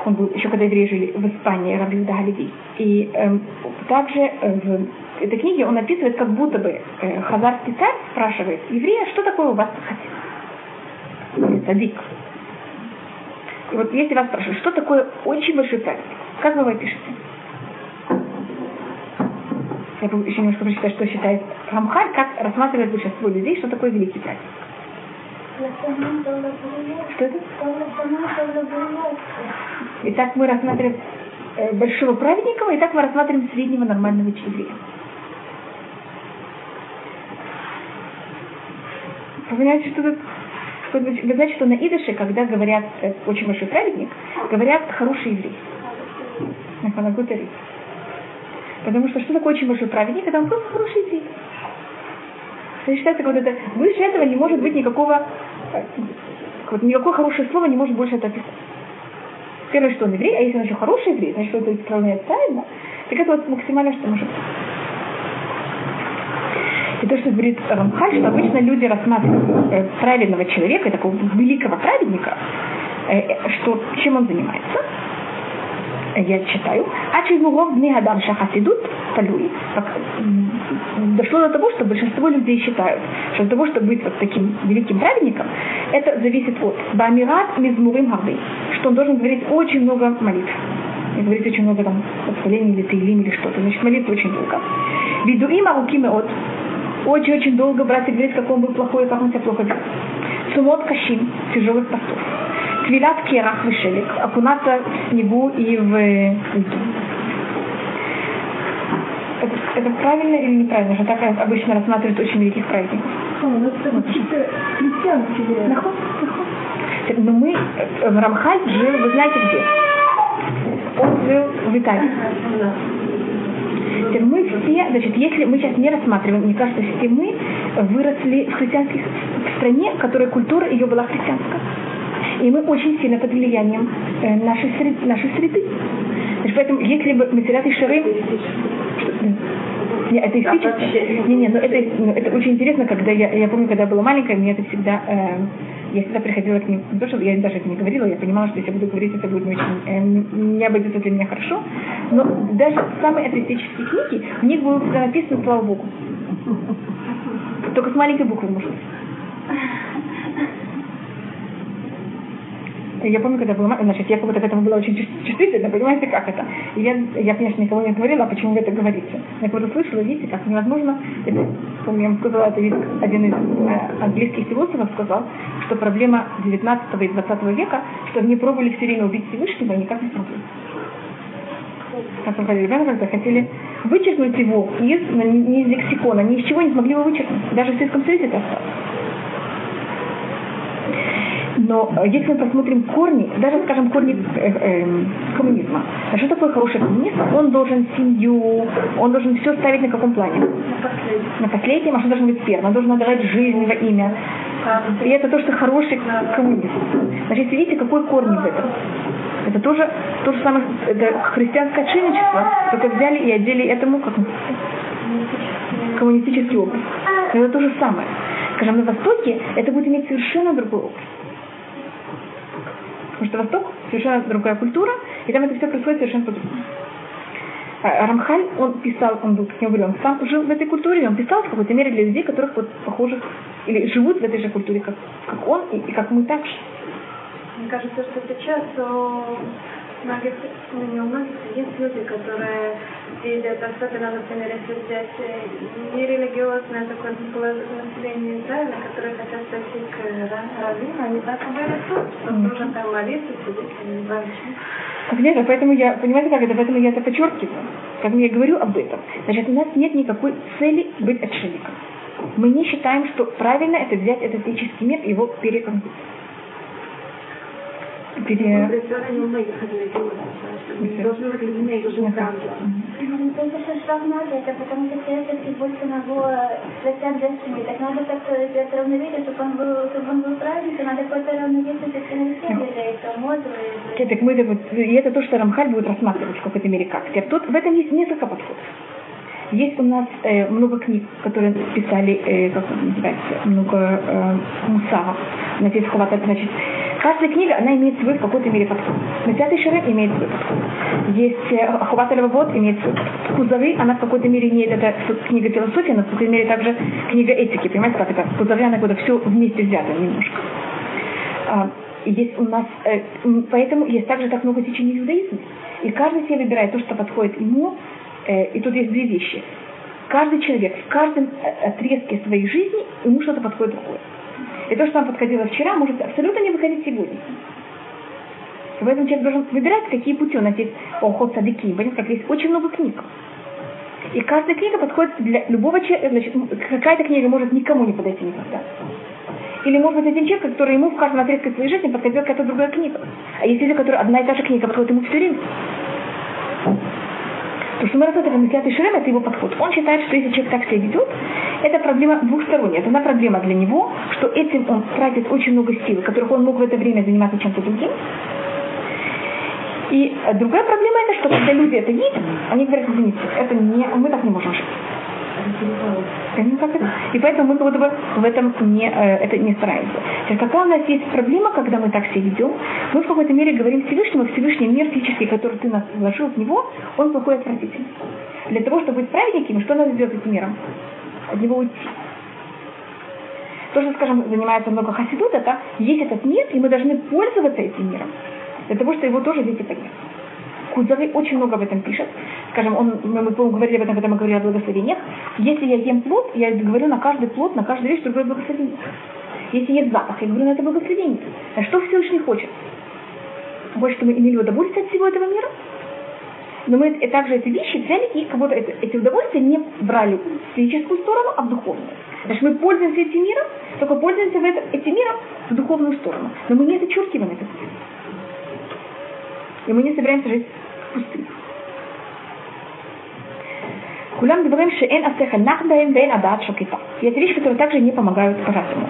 он был еще когда евреи жили в Испании, Рабиуда Галилей. И э, также в этой книге он описывает, как будто бы э, хазарский царь спрашивает еврея, что такое у вас хотите? Садик. И вот если вас спрашивают, что такое очень большой праздник, как вы его пишете? Я еще немножко прочитаю, что считает Рамхаль, как рассматривает большинство людей, что такое великий праздник. Что это? Итак, мы рассматриваем э, большого праведника, и так мы рассматриваем среднего нормального еврея. Понимаете, что тут вы знаете, что на идыше, когда говорят э, очень большой праведник, говорят хороший еврей. Потому что что такое очень большой праведник? Это он просто хороший еврей. Это считается, вот это, выше этого не может быть никакого, э, вот никакое хорошее слово не может больше это описать. Первое, что он еврей, а если он еще хороший еврей, значит, что это исправляет правильно, так это вот максимально, что может быть. И то, что говорит Рамхаль, что обычно люди рассматривают э, праведного человека, такого великого праведника, э, что, чем он занимается. Я читаю. А через угол дни Адам Шахасидут Талуи. Дошло до того, что большинство людей считают, что для того, чтобы быть вот таким великим праведником, это зависит от Бамират Мизмурим Гарды, что он должен говорить очень много молитв. И говорить очень много там восхвалений или тейлим или что-то. Значит, молиться очень долго. Видуим аруким от очень-очень долго брать и говорить, как он был плохой, как он себя плохо вел. Сумот кашим, тяжелых постов. Твилят керах вышелик, окунаться в снегу и в льду. Это, это правильно или неправильно? Что так обычно рассматривают очень великих праздников. Но мы, э, Рамхаль жил, вы знаете где? Он жил в Италии мы все, значит, если мы сейчас не рассматриваем, мне кажется, все мы выросли в христианской стране, которая культура ее была христианская. И мы очень сильно под влиянием э, нашей, среды, нашей среды. Значит, поэтому, если бы Масерат и Шары... Не, это исторически. Не, не, ну это, ну, это очень интересно, когда я, я помню, когда я была маленькая, мне это всегда, э, я всегда приходила к ним, не то, что я даже это не говорила, я понимала, что если я буду говорить, это будет не очень, э, не обойдется для меня хорошо, но даже самые атеистические книги, в них было написано «Слава Богу». Только с маленькой буквы, может. Я помню, когда была, значит, я как будто к этому была очень чувствительна, понимаете, как это? И я, я, конечно, никого не говорила, а почему вы это говорите. Я когда слышала, видите, как невозможно, это, помню, я вам сказала, это один из э, английских философов сказал, что проблема 19 и 20 века, что они пробовали все время убить Всевышнего и никак не смогли. Как Рафаэль когда хотели вычеркнуть его из, не из лексикона, ни из чего не смогли его вычеркнуть. Даже в Советском Союзе это осталось. Но э, если мы посмотрим корни, даже, скажем, корни э, э, коммунизма, а что такое хороший коммунист? Он должен семью, он должен все ставить на каком плане? На последнем. На последнем, а что должен быть первым? Он должен отдавать жизнь во имя. И это то, что хороший коммунист. Значит, видите, какой корни в этом? Это тоже то же самое, это христианское отшельничество, только взяли и одели этому как коммунистический образ. Это то же самое. Скажем, на Востоке это будет иметь совершенно другой образ. Потому что Восток совершенно другая культура, и там это все происходит совершенно по-другому. А Рамхаль, он писал, он был, как я говорю, он сам жил в этой культуре, он писал в какой-то мере для людей, которых вот похожих, или живут в этой же культуре, как, как он, и, и как мы так же. Мне кажется, что сейчас у многих, есть люди, которые видят, особенно, например, если взять э, нерелигиозное такое население Израиля, которые хотят пойти к раввину, они так говорят, что нужно там молиться, сидеть, я не знаю почему. Конечно, поэтому я, понимаете как это, поэтому я это подчеркиваю. Поэтому я говорю об этом. Значит, у нас нет никакой цели быть отшельником. Мы не считаем, что правильно это взять этот этический мир и его переконкурировать пере... это потому что все больше на его святям женщине. Так надо как-то сделать равновесие, чтобы он был, чтобы он был праздник, надо какое-то равновесие все для. Так мы вот, и это то, что Рамхаль будет рассматривать в какой-то мере как. Тут в этом есть несколько подходов. Есть у нас э, много книг, которые писали, э, как называется, много э, мусаров. Значит, хватает, значит, Каждая книга, она имеет свой в какой-то мере подход. Месят Шарем имеет свой подход. Есть э, Ахват вот имеет свой подход. Кузовы, она в какой-то мере имеет, это книга философии, но в какой-то мере также книга этики. Понимаете, как это? Кузовы, она куда все вместе взято немножко. А, есть у нас, э, поэтому есть также так много течений иудаизма. И каждый себе выбирает то, что подходит ему. Э, и тут есть две вещи. Каждый человек в каждом отрезке своей жизни ему что-то подходит другое. И то, что нам подходило вчера, может абсолютно не выходить сегодня. И поэтому человек должен выбирать, какие пути у нас есть охот садыки. Понимаете, как есть очень много книг. И каждая книга подходит для любого человека. Значит, какая-то книга может никому не подойти никогда. Или может быть один человек, который ему в каждом отрезке своей жизни подходит какая-то другая книга. А есть люди, которые одна и та же книга подходит ему все время. Что мы рассматриваем Мессиат Ширем, это его подход. Он считает, что если человек так себя ведет, это проблема двухсторонняя. Это одна проблема для него, что этим он тратит очень много сил, которых он мог в это время заниматься чем-то другим. И другая проблема это, что когда люди это видят, они говорят, извините, это не, мы так не можем жить. И поэтому мы как бы в этом не, э, это не стараемся. Сейчас, какая у нас есть проблема, когда мы так себя ведем, мы в какой-то мере говорим Всевышнему, Всевышний мир физический, который ты нас вложил в него, он плохой и отвратительный. Для того, чтобы быть праведниками, что надо сделать этим миром? От него уйти. То, что, скажем, занимается много хасидут, это есть этот мир, и мы должны пользоваться этим миром. Для того, чтобы его тоже дети поднять. Кузовы очень много об этом пишет. Скажем, он, мы, мы говорили об этом, когда мы говорили о благословениях. Если я ем плод, я говорю на каждый плод, на каждую вещь другое благословение. Если есть запах, я говорю на это благословение. А что Всевышний хочет? Больше, чтобы мы имели удовольствие от всего этого мира? Но мы также эти вещи взяли и как будто это, эти удовольствия не брали в физическую сторону, а в духовную. Значит, мы пользуемся этим миром, только пользуемся в это, этим миром в духовную сторону. Но мы не зачеркиваем это. И мы не собираемся жить. Кулям дворим шеэн асеха нах даем вейн адат шокита. Это вещи, которые также не помогают по разуму.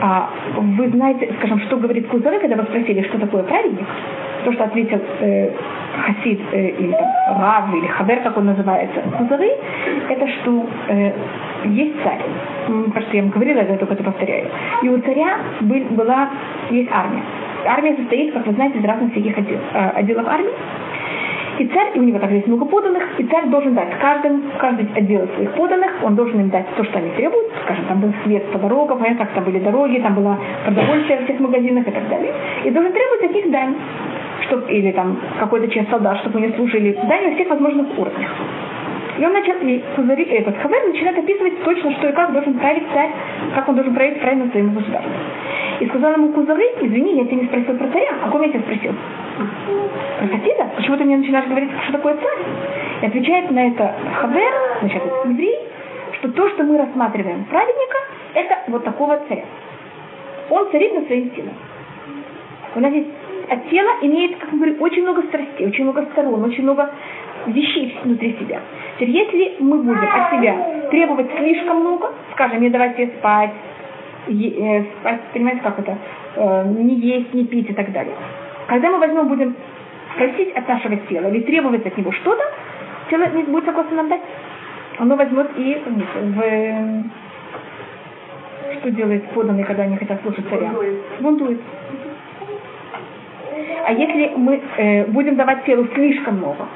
А вы знаете, скажем, что говорит Кузары, когда вы спросили, что такое праведник? То, что ответил э, Хасид э, или там, Рав или Хабер, как он называется, Кузары, это что э, есть царь. Потому что я вам говорила, я только это повторяю. И у царя был, была, есть армия. Армия состоит, как вы знаете, из разных всяких отдел, э, отделов армии. И царь, и у него также есть много поданных, и царь должен дать каждым, каждый отдел своих поданных, он должен им дать то, что они требуют, скажем, там был свет по дорогам, понятно, как там были дороги, там было продовольствие в всех магазинах и так далее. И должен требовать таких дань, чтоб, или там какой-то часть солдат, чтобы они служили дань на всех возможных уровнях. И он начал, и этот Хавер начинает описывать точно, что и как должен править царь, как он должен править правильно своему государству. И сказал ему Кузары, извини, я тебя не спросил про царя, о ком я тебя спросил? Про Хасида? Почему ты мне начинаешь говорить, что такое царь? И отвечает на это Хавер, значит, еврей, что то, что мы рассматриваем праведника, это вот такого царя. Он царит над своим телом. У нас есть от тела имеет, как мы говорим, очень много страстей, очень много сторон, очень много вещей внутри себя. Теперь, если мы будем от себя требовать слишком много, скажем, не давать спать, е, э, спать, понимаете, как это, э, не есть, не пить и так далее. Когда мы возьмем, будем просить от нашего тела или требовать от него что-то, тело не будет согласно нам дать. Оно возьмет и в, что делает поданные, когда они хотят слушать царя? Бунтует. А если мы э, будем давать телу слишком много,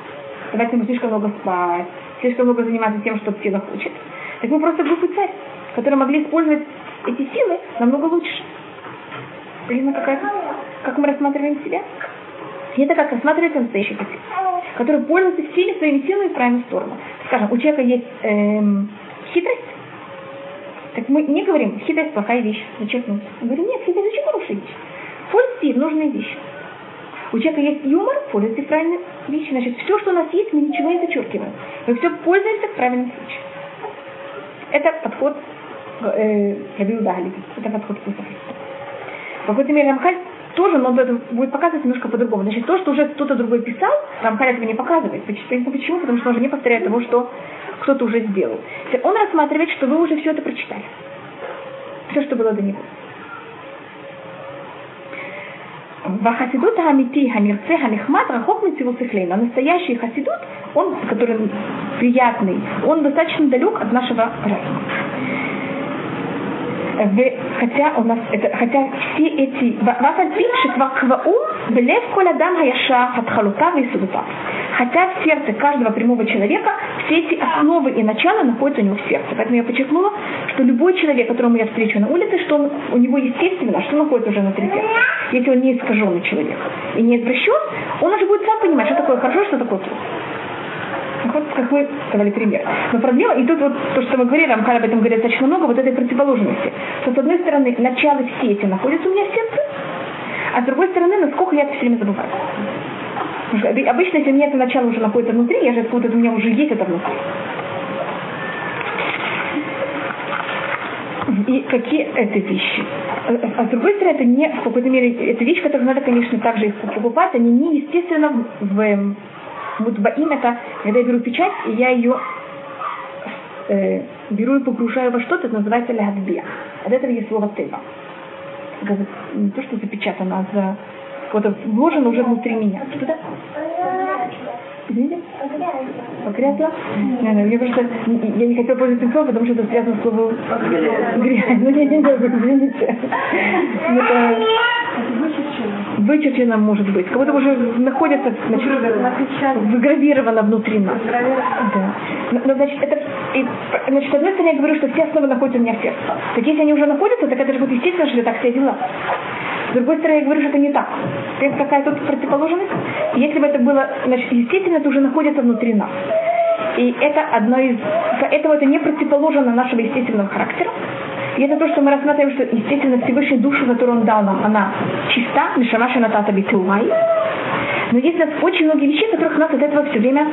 давать ему слишком много спать, слишком много заниматься тем, что тело хочет, так мы просто глупый царь, который могли использовать эти силы намного лучше. Видно, какая, как мы рассматриваем себя? И это как рассматривается настоящий пациент, который пользуется всеми своими силами в правильную сторону. Скажем, у человека есть эм, хитрость, так мы не говорим, хитрость плохая вещь, зачеркнуть. Мы говорим, нет, хитрость очень хорошая вещь. Пользуйте в нужные вещи. У человека есть юмор, пользуйте правильные вещи. Значит, все, что у нас есть, мы ничего не зачеркиваем. Мы все пользуемся в правильном случае. Это подход э, Рабиу Это подход Кусафи. В какой-то мере Рамхаль тоже, но это будет показывать немножко по-другому. Значит, то, что уже кто-то другой писал, Рамхаль этого не показывает. Почему? Потому что он же не повторяет того, что кто-то уже сделал. Он рассматривает, что вы уже все это прочитали. Все, что было до него. Вахасидут Хамити Хамирце Хамихмат Рахок Митсивусихлейна. Настоящий хасидут, он, который приятный, он достаточно далек от нашего разума хотя у нас это, хотя все эти, ואף על פי שכבר קבעו בלב כל אדם הישר התחלותיו ויסודותיו. Хотя в сердце каждого прямого человека все эти основы и начала находятся у него в сердце. Поэтому я подчеркнула, что любой человек, которому я встречу на улице, что он, у него естественно, что находится уже внутри сердца. Если он не искаженный человек и не извращен, он уже будет сам понимать, что такое хорошо, что такое плохо. Вот как вы сказали пример. Но проблема, и тут вот то, что мы говорили, Рамхаль об этом говорит достаточно много, вот этой противоположности. Что с одной стороны, начало все эти находятся у меня в сердце, а с другой стороны, насколько я это все время забываю. Обычно, если у меня это начало уже находится внутри, я же откуда у меня уже есть это внутри. И какие это вещи? А с другой стороны, это не в какой-то мере, это вещь, которую надо, конечно, также покупать, они не естественно в Мутбаим это, когда я беру печать, и я ее э, беру и погружаю во что-то, это называется лядбия. От этого есть слово тева. Не то, что запечатано, а за, вот вложено уже внутри меня. Что да? Извините? Погрязла? Мне просто, я не хотела пользоваться словом, потому что это связано с словом грязь. Ну, я не знаю, извините. Это вычерчено может быть, как будто уже находится, значит, выгравировано внутри нас. Да. Но, значит, это, и, значит, с одной стороны, я говорю, что все основы находятся у меня в сердце. Так если они уже находятся, так это же будет естественно, что я так себя вела. С другой стороны, я говорю, что это не так. Это какая тут противоположность. Если бы это было, значит, естественно, это уже находится внутри нас. И это одно из... Поэтому это не противоположно нашего естественного характера. И это то, что мы рассматриваем, что, естественно, Всевышний душу, которую Он дал нам, она чиста, лишамаша натата битулай. Но есть у нас очень многие вещи, которых нас от этого все время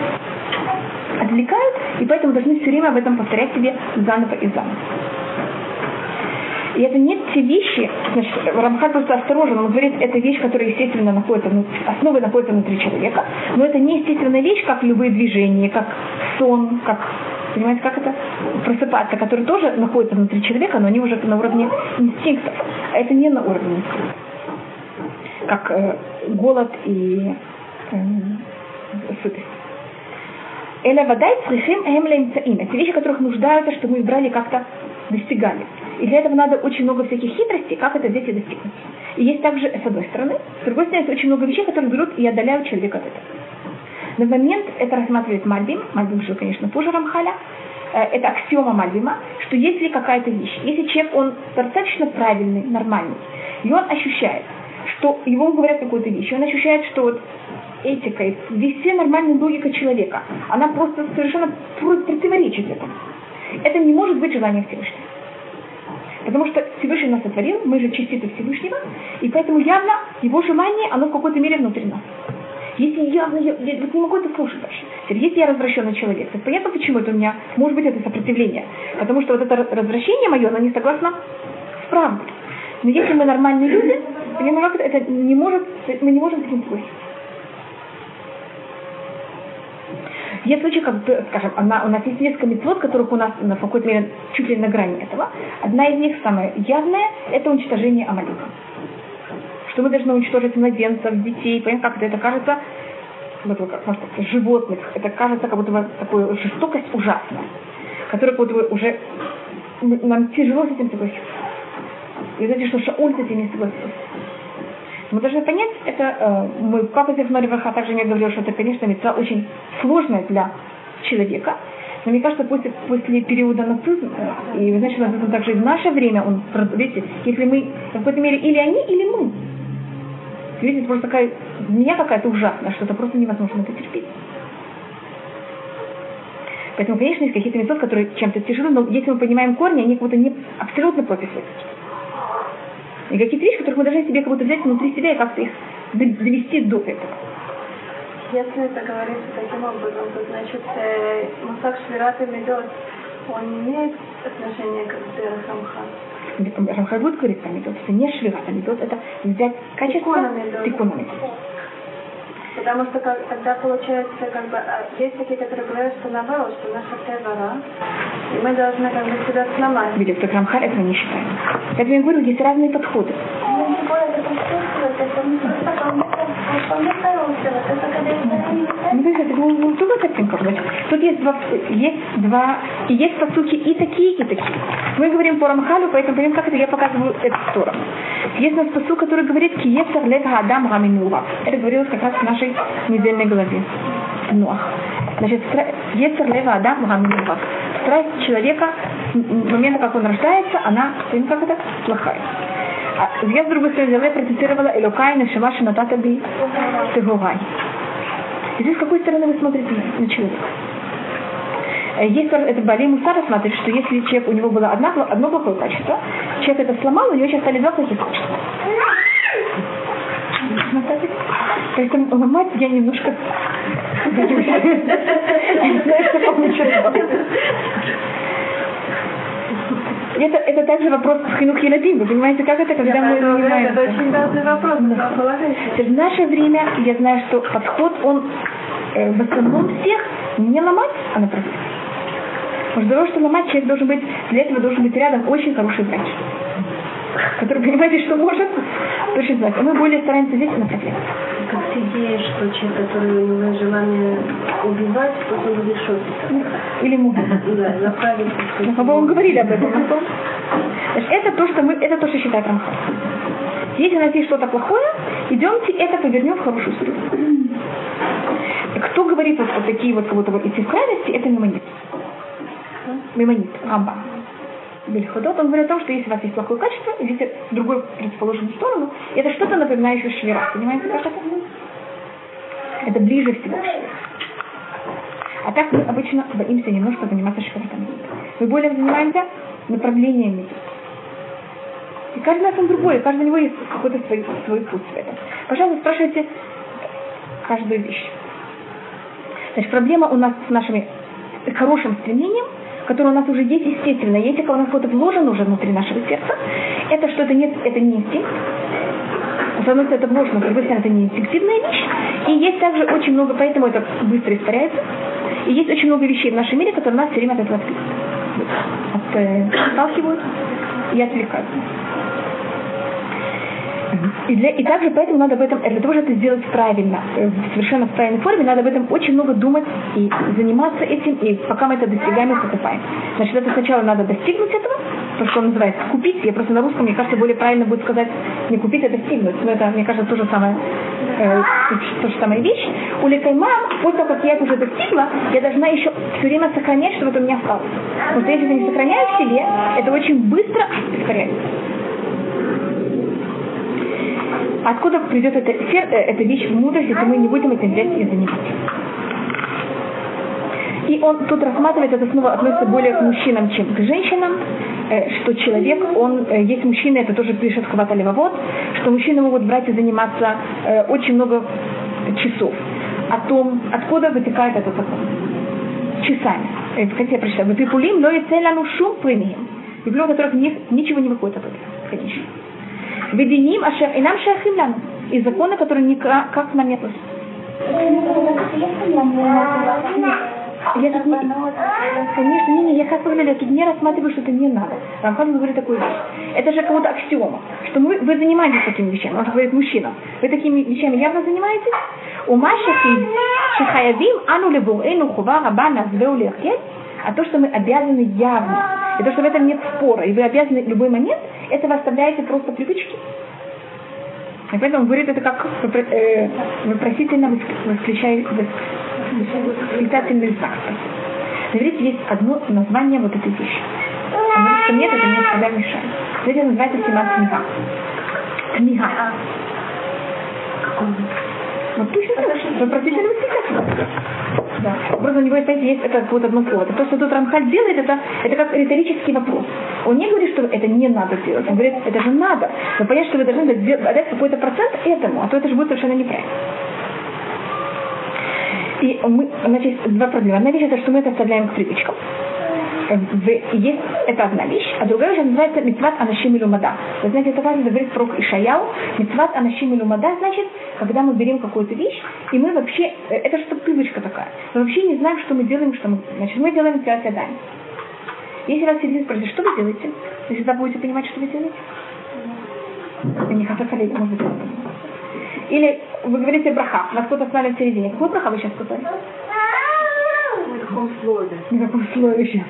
отвлекают, и поэтому должны все время об этом повторять себе заново и заново. И это не те вещи, значит, Рамхаль просто осторожен, он говорит, это вещь, которая естественно находится, основой находится внутри человека, но это не естественная вещь, как любые движения, как сон, как Понимаете, как это? Просыпаться, который тоже находится внутри человека, но они уже на уровне инстинктов. а это не на уровне как э, голод и э, сытость. Эля вода и црихим эмлемцаим. Это вещи, которых нуждаются, чтобы мы брали как-то достигали. И для этого надо очень много всяких хитростей, как это взять и достигнуть. И есть также, с одной стороны, с другой стороны, есть очень много вещей, которые берут и отдаляют человека от этого. На момент это рассматривает Мальбим, Мальбим жил, конечно, позже Рамхаля, э, это аксиома Мальбима, что если какая-то вещь, если человек, он достаточно правильный, нормальный, и он ощущает, что его говорят какую-то вещь, он ощущает, что вот этика, вся нормальная логика человека, она просто совершенно противоречит этому. Это не может быть желание Всевышнего. Потому что Всевышний нас сотворил, мы же частицы Всевышнего, и поэтому явно его желание, оно в какой-то мере внутри нас. Если явно, я, я вот не могу это слушать дальше. Если я развращенный человек, то понятно, почему это у меня, может быть, это сопротивление. Потому что вот это развращение мое, оно не согласно с правдой. Но если мы нормальные люди, понимаем, как это не может, мы не можем с этим согласиться. Есть случаи, как, скажем, она, у нас есть несколько мецвод, которых у нас на какой-то мере чуть ли на грани этого. Одна из них, самая явная, это уничтожение Амалика. Что мы должны уничтожить младенцев, детей, понимаете, как это, это кажется, вот, как, может, животных, это кажется как будто бы такая жестокость ужасная, которая как будто бы уже нам тяжело с этим согласиться. И знаете, что Шауль с этим не согласился. Мы должны понять, это э, мой папа Зефнори Ваха также мне говорил, что это, конечно, мецва очень сложная для человека. Но мне кажется, после, после периода нацизма, э, и что нацизм также и в наше время, он, видите, если мы, в какой-то мере, или они, или мы. Видите, просто такая, меня какая-то ужасная, что это просто невозможно это терпеть. Поэтому, конечно, есть какие-то методы, которые чем-то тяжелы, но если мы понимаем корни, они как будто не абсолютно против этого. И какие-то вещи, которых мы должны себе как будто взять внутри себя и как-то их довести до этого. Если это говорится таким образом, то значит э, Мусак Швират и Медот, он не имеет отношения к Дерахамха. Рамхай будет говорить про метод, это не швират, а метод это взять качество тикунами. Потому что как, тогда получается, как бы, а, есть такие, которые говорят, что наоборот, что наша тевара, и мы должны как бы себя сломать. Видите, что Рамхаль этого не считает. Поэтому я говорю, есть разные подходы. Ну, это ну, другая картинка. Значит, тут есть два, есть два, и есть по сути и такие, и такие. Мы говорим по Рамхалю, поэтому понимаем, как это я показываю эту сторону. Есть у нас посыл, который говорит «Киецер лев адам гаминуа». Это говорилось как раз в нашей недельной главе. Нуах. Значит, «Ецер лева адам гаминуа». Страсть человека, в момент, как он рождается, она, как это, плохая. А я с другой стороны взяла и процитировала Элокай Нашима Шинатата Би Тегугай. Здесь с какой стороны вы смотрите на человека? Есть это Бали Муса рассматривает, что если человек, у него было одно, одно плохое качество, человек это сломал, у него сейчас стали два плохих качества. Поэтому мать я немножко не знаю, что получилось. Это, это также вопрос хинух елатим. Вы понимаете, как это, когда мы занимаемся? Это очень важный вопрос. Да. В наше время я знаю, что подход, он э, в основном всех не ломать, а направлять. Потому что того, что ломать, человек должен быть, для этого должен быть рядом очень хороший врач, который понимает, что может точно знать. Мы более стараемся здесь направлять. Как с идеей, что человек, который у него желание убивать, потом будет шокить. Или муж. Да, направить. Мы, по-моему, говорили об этом. Значит, это то, что мы, это то, что считает Рамхан. Если у нас есть что-то плохое, идемте это повернем в хорошую сторону. Кто говорит вот, вот такие вот, будто вот идти в крайности, это мимонит. Мимонит, Рамбам. Бельходот, он говорит о том, что если у вас есть плохое качество, идите в другую противоположную сторону, это что-то напоминающее швера. Понимаете, как это? Это ближе всего к шверу. А так мы обычно боимся немножко заниматься шверотом. Мы более занимаемся направлениями. И каждый нас он другой, каждый у него есть какой-то свой, свой путь в этом. Пожалуйста, спрашивайте каждую вещь. Значит, проблема у нас с нашими хорошим стремлением, которое у нас уже есть естественно, если у нас что-то вложено уже внутри нашего сердца, это что-то нет, это не инстинкт. С одной это вложено, с другой это не инстинктивная вещь. И есть также очень много, поэтому это быстро испаряется. И есть очень много вещей в нашем мире, которые нас все время от этого э, отталкивают и отвлекают. И, для, и также поэтому надо об этом, для того, чтобы это сделать правильно, э, совершенно в правильной форме, надо об этом очень много думать и заниматься этим, и пока мы это достигаем и покупаем. Значит, это сначала надо достигнуть этого, то, что он называется купить. Я просто на русском, мне кажется, более правильно будет сказать не купить, а достигнуть. Но это, мне кажется, то же самое, э, то же самая вещь. У мам, после того, как я это уже достигла, я должна еще все время сохранять, чтобы это у меня осталось. Потому что если я не сохраняю в себе, это очень быстро испаряется. Откуда придет эта, э, эта вещь в мудрость, если мы не будем этим взять и заниматься? И он тут рассматривает, это снова относится более к мужчинам, чем к женщинам, э, что человек, он, э, есть мужчины, это тоже пишет Хвата Левовод, что мужчины могут брать и заниматься очень много часов. О том, откуда вытекает этот закон. Часами. Конце я прочитаю. Выпипулим, но и целяну шум примем. Библио, которых ничего не выходит об этом, конечно. Веденим, ашер, и нам шахим нам. И законы, которые никак к нам не относятся. Я тут не... Конечно, не, не, я как выгляжу, я не рассматриваю, что это не надо. Рамхан говорит такую вещь. Это же кого-то аксиома, что мы, вы занимаетесь такими вещами. Он говорит мужчинам. Вы такими вещами явно занимаетесь? У Маши Шахаявим Ану Лебуэйну Хува Раба Назвеу Лехет а то, что мы обязаны явно, и то, что в этом нет спора, и вы обязаны в любой момент, это вы оставляете просто привычки. И поэтому говорит, это как э, вопросительно восклицательный знак. На иврите есть одно название вот этой вещи. Он говорит, что нет, это мне всегда мешает. Это называется симат книга. Книга. Какой? Вот точно. Вопросительный восклицательный. Да. Просто у него, знаете, есть это вот одно слово. Это то, что тут Рамхаль делает, это, это как риторический вопрос. Он не говорит, что это не надо делать. Он говорит, это же надо. Но понять, что вы должны отдать какой-то процент этому, а то это же будет совершенно неправильно. И мы, значит, два проблемы. Одна вещь это, что мы это оставляем к привычкам. Есть, это одна вещь, а другая вещь называется митцват анашим илумада. Вы знаете, это важно говорит про Ишаяу. Митцват анашим илумада значит, когда мы берем какую-то вещь, и мы вообще, э, это что привычка такая, мы вообще не знаем, что мы делаем, что мы, значит, мы делаем митцват ядами. Если вас сидит спросит, что вы делаете? Вы всегда будете понимать, что вы делаете? Не хочу коллеги, может быть, Или вы говорите браха, вас кто-то останавливает в середине. Какой браха вы сейчас сказали? Каком слове? На каком слове сейчас?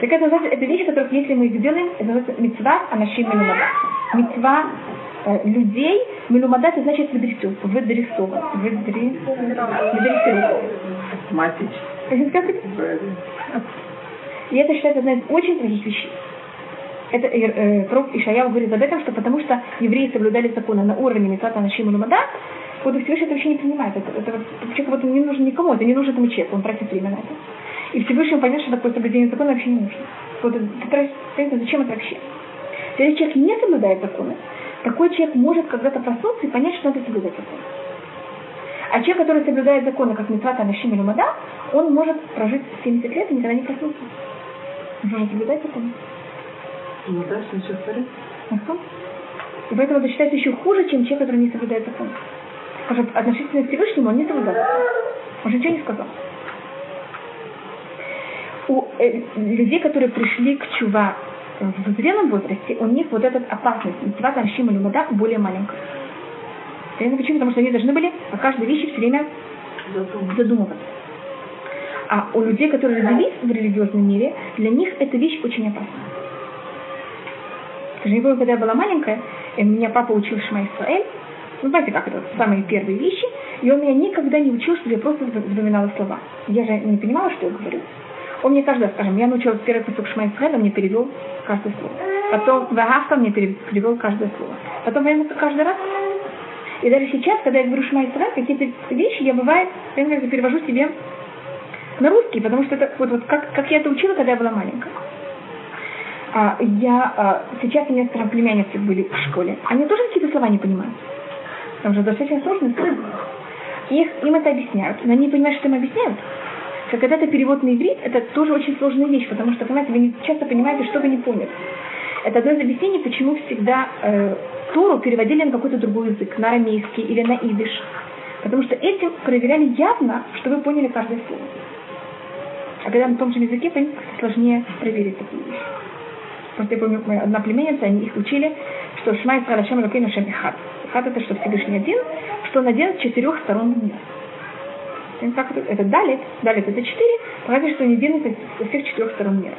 Так это называется, это вещи, которых если мы их делаем, это называется мецва анашим милумада. Мецва э, людей, милумада это значит выдрису, выдрисован, выдри, выдрисирован. Матич. И это считается одна из очень дорогих вещей. Это э, э, пророк Ишаяу говорит об этом, что потому что евреи соблюдали законы на уровне Митата Нашим и и Всевышний это вообще не принимает. Это, это вот, человек вот не нужен никому, это не нужно этому человеку, он тратит время на это. И Всевышнему понять, что такое соблюдение закона вообще не нужно. Вот ты тратишь, зачем это вообще? Если человек не соблюдает законы, такой человек может когда-то проснуться и понять, что надо соблюдать законы. А человек, который соблюдает законы, как Митвата, Анашим или Мада, он может прожить 70 лет и никогда не проснуться. Он должен соблюдать законы. Ну да, все в порядке. И поэтому это считается еще хуже, чем человек, который не соблюдает законы. Что относительно Всевышнему он не соблюдал. Он же ничего не сказал. У э, людей, которые пришли к чува в зрелом возрасте, у них вот эта опасность, митцва таршим или мада, более маленькая. Почему? Потому что они должны были о каждой вещи все время задумываться. А у людей, которые родились в религиозном мире, для них эта вещь очень опасна. Скажи, я помню, когда я была маленькая, меня папа учил Шма Исраэль, ну, знаете, как это, самые первые вещи. И он меня никогда не учил, чтобы я просто запоминала слова. Я же не понимала, что я говорю. Он мне каждый раз, скажем, я научилась первый кусок Шмайцхеда, мне перевел каждое слово. Потом Вагафта мне перевел каждое слово. Потом я каждый раз. И даже сейчас, когда я говорю Шмайцхед, какие-то вещи я бывает, я перевожу себе на русский, потому что это вот, вот как, как я это учила, когда я была маленькая. А, я, а, сейчас у меня, скажем, племянницы были в школе. Они тоже какие-то слова не понимают. Там же достаточно язык. Их, им это объясняют, но они понимают, что им объясняют. Как когда это перевод на иврит, это тоже очень сложная вещь, потому что, понимаете, вы не часто понимаете, что вы не поняли. Это одно из объяснений, почему всегда э, Тору переводили на какой-то другой язык, на арамейский или на идиш. Потому что этим проверяли явно, что вы поняли каждое слово. А когда на том же языке, понятно, сложнее проверить такие вещи. Просто я помню, моя одна племенница, они их учили, что Шма Исраэль Ашем Элокейну Шем Ихад. Ихад это что Всевышний один, что он один с четырех сторон мира. Как это, это далит, далит это четыре, показывает, что он един со всех четырех сторон мира.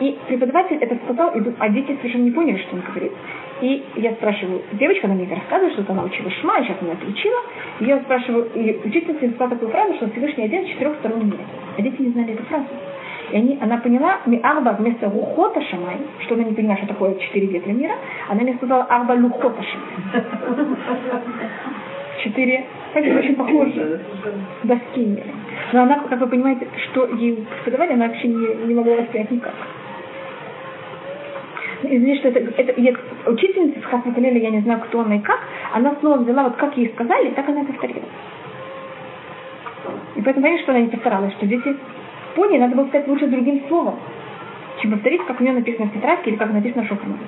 И преподаватель это сказал, а дети совершенно не поняли, что он говорит. И я спрашиваю, девочка на мне рассказывает, что она учила шма, и сейчас она отучила. И я спрашиваю, и учительница сказала такую фразу, что Всевышний один с четырех сторон мира. А дети не знали эту фразу. И они, она поняла, ми арба вместо рухота шамай, что она не поняла, что такое четыре ветра мира, она мне сказала арба лухота шамай. Четыре, кстати, очень похоже, доски мира. Но она, как вы понимаете, что ей преподавали, она вообще не, не могла воспринять никак. Извините, что это, это я, учительница в Хасмакалеле, я не знаю, кто она и как, она снова взяла, вот как ей сказали, так она повторила. И поэтому, понятно, что она не постаралась, что дети поняли, надо было сказать лучше другим словом, чем повторить, как у нее написано в тетрадке или как написано Шохраме.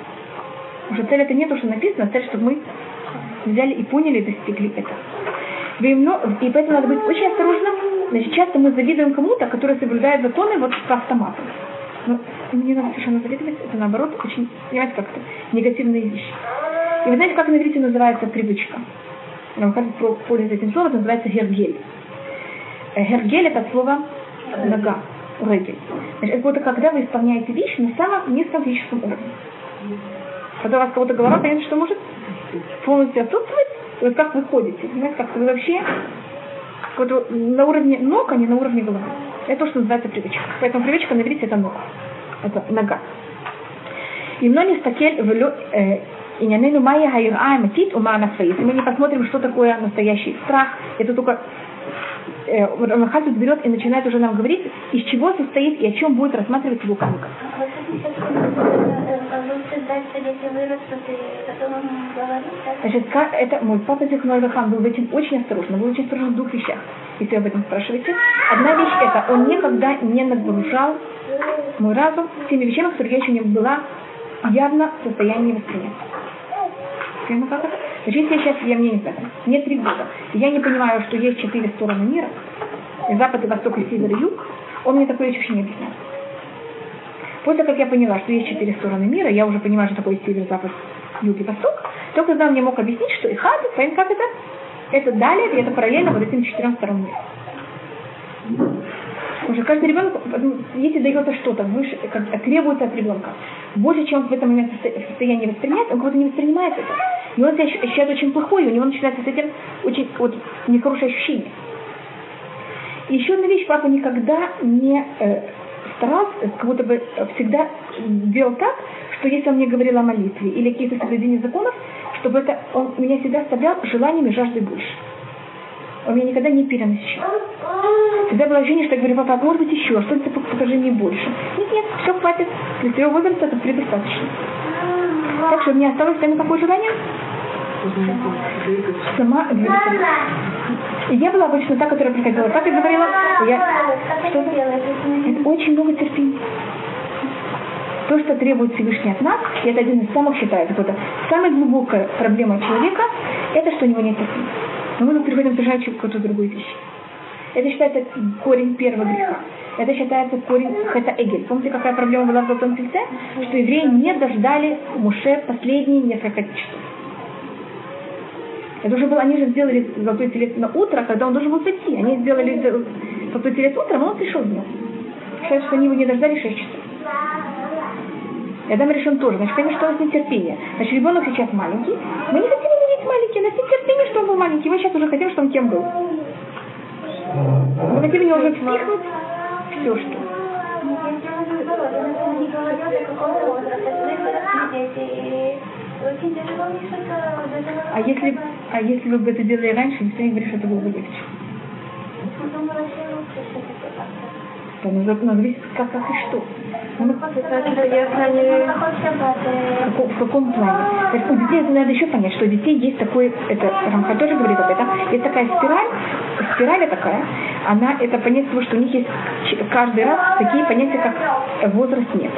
Уже цель это не то, что написано, цель, чтобы мы взяли и поняли и достигли этого. И поэтому надо быть очень осторожным. Значит, часто мы завидуем кому-то, который соблюдает законы вот по автомату. Но не надо совершенно завидовать, это наоборот очень, понимаете, как-то негативные вещи. И вы знаете, как на иврите называется привычка? Нам пользуется этим словом, это называется гергель. Гергель это слово нога. Значит, это вот когда вы исполняете вещь на самом низком физическом уровне. Когда у вас кого-то голова, понятно, что может полностью отсутствовать, и вот как вы ходите, понимаете, как вы вообще вот на уровне ног, а не на уровне головы. Это то, что называется привычка. Поэтому привычка на это нога. Это нога. И не стакель в ума Если мы не посмотрим, что такое настоящий страх, это только э, Рамахат берет и начинает уже нам говорить, из чего состоит и о чем будет рассматривать его книга. Значит, это мой папа Зихной Рахан был этим очень осторожен, был очень осторожен в двух вещах, если об этом спрашиваете. Одна вещь это, он никогда не нагружал мой разум теми вещами, которые я еще не была явно в состоянии воспринять. Понимаете, как? Я сейчас, я мне не знаю, мне три года, и я не понимаю, что есть четыре стороны мира, и запад, и восток, и север, и юг, он мне такое вообще не объясняет. После как я поняла, что есть четыре стороны мира, я уже понимаю, что такое север, запад, юг и восток, только когда он мне мог объяснить, что и хад, понятно, как это? Это далее, и это параллельно вот этим четырем сторонам мира. Уже каждый ребенок, если дается что-то выше, как, требуется от ребенка, больше, чем в этом момент в состоянии воспринять, он кого-то не воспринимает это. И он себя ощущает очень плохой, и у него начинается с этим очень вот, нехорошее ощущение. И еще одна вещь, папа никогда не э, старался, как будто бы всегда делал так, что если он мне говорил о молитве или каких-то соблюдениях законов, чтобы это он меня всегда оставлял желанием и жаждой больше. Он меня никогда не перенасыщал. Всегда было ощущение, что я говорю, папа, а может быть еще, что-то покажи мне больше. Нет, нет, все хватит. Для твоего возраста это предостаточно. Так что у меня осталось прямо какое желание? Сама двигаться. И я была обычно та, которая приходила. Как я говорила, я... Что это очень много терпения. То, что требует Всевышний от нас, и это один из самых считается, это самая глубокая проблема человека, это что у него нет терпения. Но мы приходим совершенно какую-то другую вещь. Это считается корень первого греха. Это считается корень Хета Эгель. Помните, какая проблема была в Золотом Тельце? Что евреи не дождали Муше последние несколько часов. Это уже было, они же сделали золотой телец на утро, когда он должен был зайти. Они сделали золотой телец утром, а он пришел днем. Считается, что они его не дождали 6 часов. И Адам решен тоже. Значит, конечно, что у нас нетерпение. Значит, ребенок сейчас маленький. Мы не хотим его видеть маленький, у нас нет терпения, что он был маленький. Мы сейчас уже хотим, чтобы он кем был. Мы хотим в него уже впихнуть все, что. А если, а если бы это делали раньше, никто не говорит, что это было бы легче. Но, но зависит как, как и что. Ну, в, в каком плане? Детей надо еще понять, что у детей есть такой, это Рамха тоже говорит об этом, есть такая спираль, спираль такая, она, это понятие того, что у них есть каждый раз такие понятия, как возраст нет.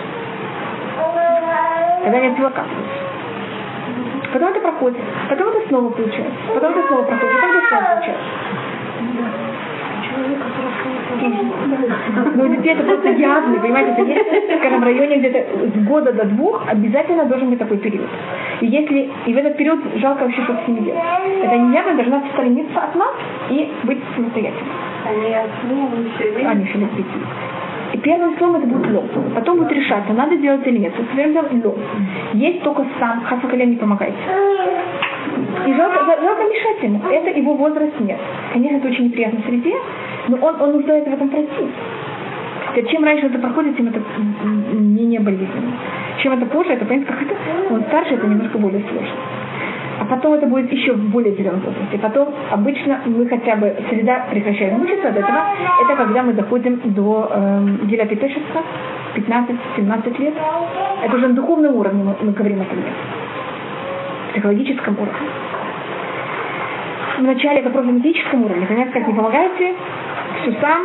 Когда они отвлекаются. Потом это проходит, потом это снова получается, потом это снова проходит, потом это снова получается. Но у детей это просто явно, понимаете, это есть, скажем, в районе где-то с года до двух обязательно должен быть такой период. И если и в этот период жалко вообще, что с ними делать. Это не явно должна сторониться от нас и быть самостоятельной. Они отныне еще Они еще лет пяти. И первым словом это будет лом. Потом будет решаться, надо делать или нет. Первым делом лом. Есть только сам, хасакаля не помогает. И жалко, жал- жалко мешать ему. Это его возраст нет. Конечно, это очень неприятно в среде, но он, он нуждается в этом пройти. Чем раньше это проходит, тем это менее болезненно. Чем это позже, это понятно, как это, он старше, это немножко более сложно. А потом это будет еще в более зеленом возрасте. Потом обычно мы хотя бы среда прекращает мучиться от этого. Это когда мы доходим до Гиля Петешевска, 15-17 лет. Это уже на духовном уровне мы, мы говорим о этом. Психологическом уровне. Вначале это просто на физическом уровне. Понятно, как не помогаете, все сам.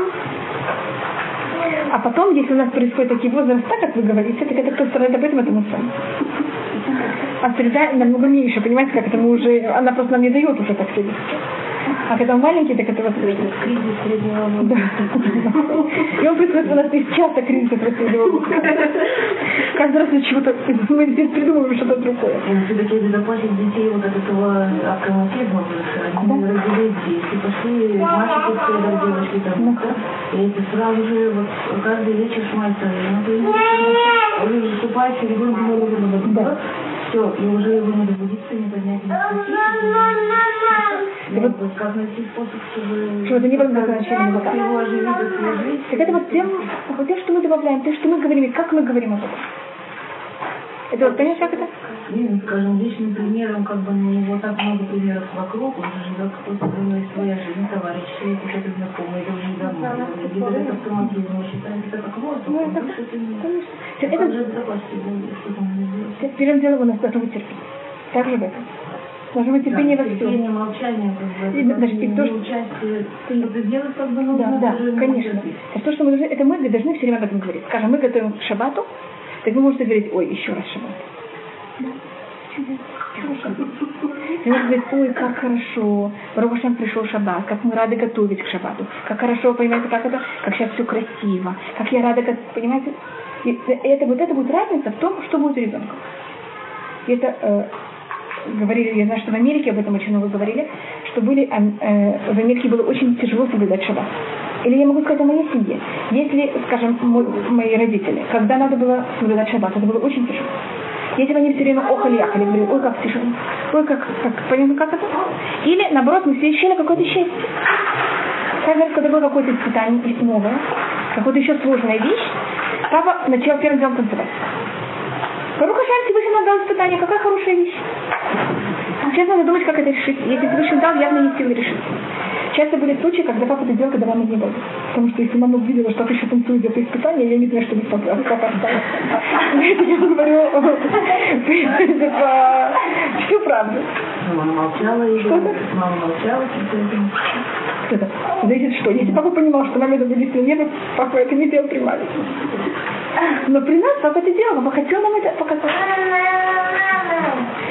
А потом, если у нас происходит такие возрасты, как вы говорите, так это кто страдает об этом, это мы сами. А среда намного меньше, понимаете, как это мы уже, она просто нам не дает уже так вести. А когда мы маленькие, так это возможно. Кризис среднего Да. И он происходит у нас из часто кризис среднего возраста. Каждый раз из чего-то, мы здесь придумываем что-то другое. Все-таки безопасить детей вот от этого акроматизма, они родились здесь и пошли мальчики следом, девочки там? И это сразу же вот каждый вечер шмайся, ну ты уже выступаете ребенку, Да. Все, и уже его не добудиться, не поднять. И вот- вот как найти способ, чтобы... Чтобы это не было назначением как его оживить, освежить. Так это вот тем, вот тем, что мы добавляем, то, что мы говорим, и как мы говорим об этом. Это вот, понимаешь, как это? Не, ну, скажем, личным примером, как бы, ну, вот так много примеров вокруг, он же живет какой-то другой своя жизнь, товарищи, какой-то знакомый, это уже давно. Либо это автоматизм, он считает это как воздух, Ну, это, и конечно. это же будет, что там первым делом у нас должно быть терпение. Так же в этом. Должно быть терпение во всем. терпение, молчание, как бы, И, значит, и то, что- участие, что-то делать, как бы, Да, нужно, да, уже не конечно. Это то, что мы должны, это мы должны все время об этом говорить. Скажем, мы готовим к шабату, так вы можете говорить, ой, еще раз шаббат. Вы можете говорить, ой, как хорошо, Робошем пришел шаббат, как мы рады готовить к шаббату, как хорошо, понимаете, как это, как сейчас все красиво, как я рада, готовить, понимаете. И это, вот это будет разница в том, что будет у ребенка. Это э, говорили, я знаю, что в Америке об этом очень много говорили, что были, э, э, в Америке было очень тяжело соблюдать шаббат. Или я могу сказать о моей семье. Если, скажем, мой- мои родители, когда надо было соблюдать шаббат, это было очень тяжело. Если бы они все время охали, ахали, говорили, ой, как тяжело, ой, как, как, понятно, как это? Или, наоборот, мы все ощущали какое-то счастье. Каждый раз, когда было какое-то испытание новое, какая-то еще сложная вещь, папа начал первым делом танцевать. Баруха Шем, Всевышний нам дал испытание, какая хорошая вещь. Сейчас надо думать, как это решить. Если Всевышний дал, явно есть силы решить. Часто были случаи, когда папа это делал, когда мамы не было. Потому что если мама увидела, что ты еще танцует это испытание, я не знаю, что бы папа папа осталось. Это я говорю всю правду. Мама молчала, и мама молчала, это. Зависит что. Если папа понимал, что маме это будет нет, папа это не делал при маме. Но при нас папа это делал, папа хотел нам это показать.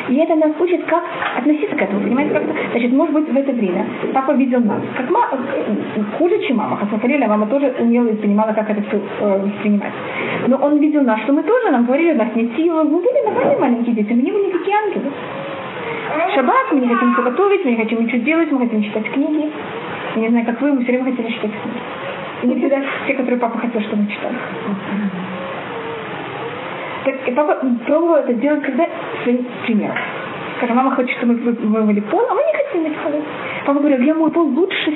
И это нас учит, как относиться к этому, понимаете? Как? Значит, может быть, в это время папа видел нас, как ма- э, хуже, чем мама. Хасафарила, мама тоже умела и понимала, как это все э, воспринимать. Но он видел нас, что мы тоже, нам говорили, нас нет силы, мы были нормальные маленькие дети, мы не были никакие ангелы. Шаббат, мы не хотим ничего готовить, мы не хотим ничего делать, мы хотим читать книги. Я не знаю, как вы, мы все время хотели читать книги. И не всегда те, которые папа хотел, чтобы мы читали. Так, и папа пробовал это делать когда своим примером. Скажем, мама хочет, чтобы мы вы- вымыли пол, а мы не хотим мыть полы. Папа говорил, я мою пол лучше.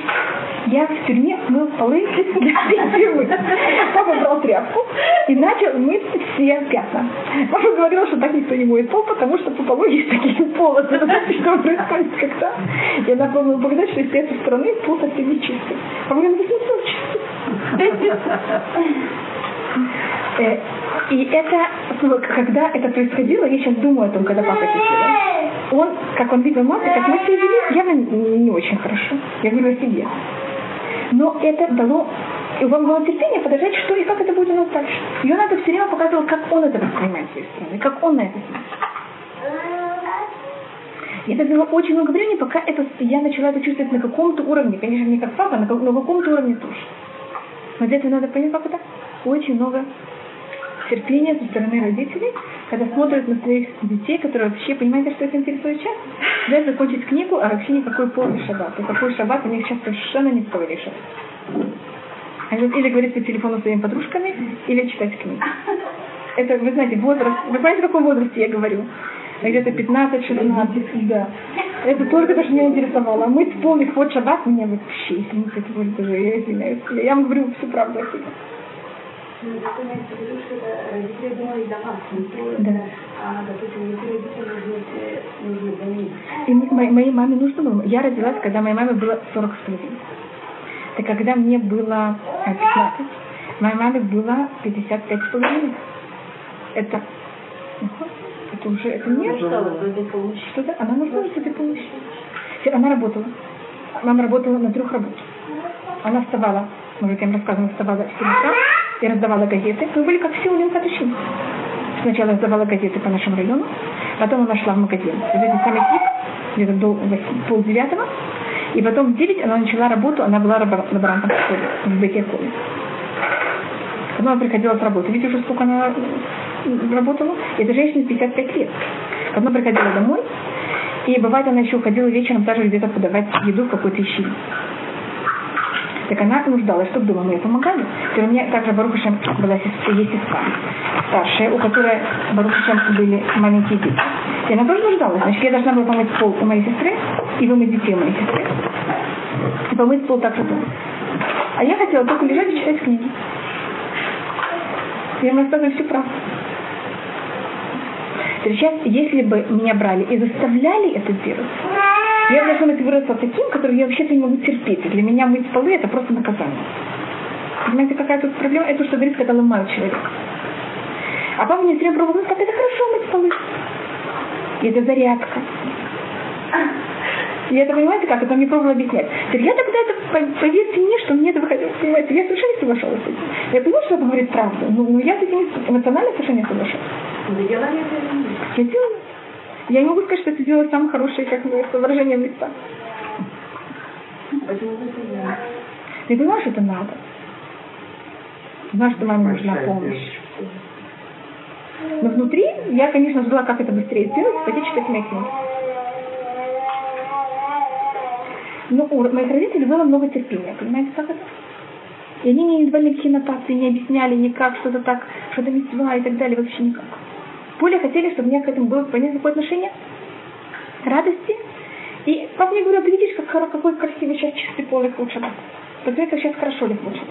Я в тюрьме мыл полы. Папа брал тряпку и начал мыть все пятна. Папа говорил, что так никто не моет пол, потому что по полу есть такие знаете, что происходит когда? И она помнила показать, что из этой стороны пол совсем не чистый. Папа говорит, ну чистый. Э, И это, ну, когда это происходило, я сейчас думаю о том, когда папа делал. Он, как он видел мать, как мы себя вели, явно не очень хорошо. Я говорю о себе. Но это дало, и вам было терпение подождать, что и как это будет у нас дальше. И он это все время показывал, как он это воспринимает с своей стороны, как он на это смотрит. И это заняло очень много времени, пока это, я начала это чувствовать на каком-то уровне. Конечно, не как папа, но на каком-то уровне тоже. Но для этого надо понять, как это очень много терпение со стороны родителей, когда смотрят на своих детей, которые вообще, понимаете, что их интересует сейчас? Дать закончить книгу, а вообще никакой полный шаббат. И какой шаббат у них сейчас совершенно не решать. Или говорить по телефону своими подружками, или читать книгу. Это, вы знаете, возраст, вы понимаете, в каком возрасте я говорю? Где-то 15-16, да. Это только то, что меня интересовало. А мы полный ход шаббат меня вообще, это будет даже, я извиняюсь. Я вам говорю всю правду о себе. Да. И моей, моей маме нужно было. Я родилась, когда моей маме было 40 с половиной. Так когда мне было 15, моей маме было 55 с половиной. Это, это уже, это не что-то, она нужна что-то получить. Она работала. Мама работала на трех работах. Она вставала, может, я вам рассказывала, вставала в 7 утра и раздавала газеты. Мы были как все у катучины. Сначала раздавала газеты по нашему району, потом она шла в магазин. Вот этот самый тип, где-то до полдевятого, и потом в 9 она начала работу, она была лаборантом в школе, в Бекекове. Когда она приходила с работы, видите уже сколько она работала? Эта женщина 55 лет. Когда она приходила домой, и бывает она еще уходила вечером даже где-то подавать еду в какой-то ищи. Так она нуждалась, чтобы дома мы ей помогали. И у меня также Барухашем была сестра, есть сестра старшая, у которой Барухашем были маленькие дети. И она тоже нуждалась. Значит, я должна была помыть пол у моей сестры и вымыть детей у моей сестры. И помыть пол так же. А я хотела только лежать и читать книги. Я вам рассказываю всю правду. Сейчас, если бы меня брали и заставляли это делать, я должна быть выросла таким, который я вообще-то не могу терпеть. Для меня мыть полы это просто наказание. Понимаете, какая тут проблема? Это что говорит, когда ломают человека. А папа мне время пробовал, как это хорошо мыть полы. И это зарядка. И это, понимаете, как? Это мне пробовала объяснять. Теперь я тогда это, поверьте мне, что мне это выходило, понимаете, я совершенно не соглашалась с этим. Я понимаю, что это говорит правду, но, но я с этим эмоционально совершенно не соглашалась. Я делала. Я не могу сказать, что это дело самое хорошее, как выражение лица. Ты понимаешь, это надо? Знаешь, что маме нужна помощь. Но внутри я, конечно, ждала, как это быстрее сделать, пойти читать книги. Но у моих родителей было много терпения, понимаете, как это? И они мне не давали никакие нотации, не объясняли никак, что-то так, что-то мецва и так далее, вообще никак более хотели, чтобы у меня к этому было понятно какое отношение, радости. И папа мне говорил, ты видишь, как, какой красивый сейчас чистый пол их лучше Посмотри, как сейчас хорошо их лучше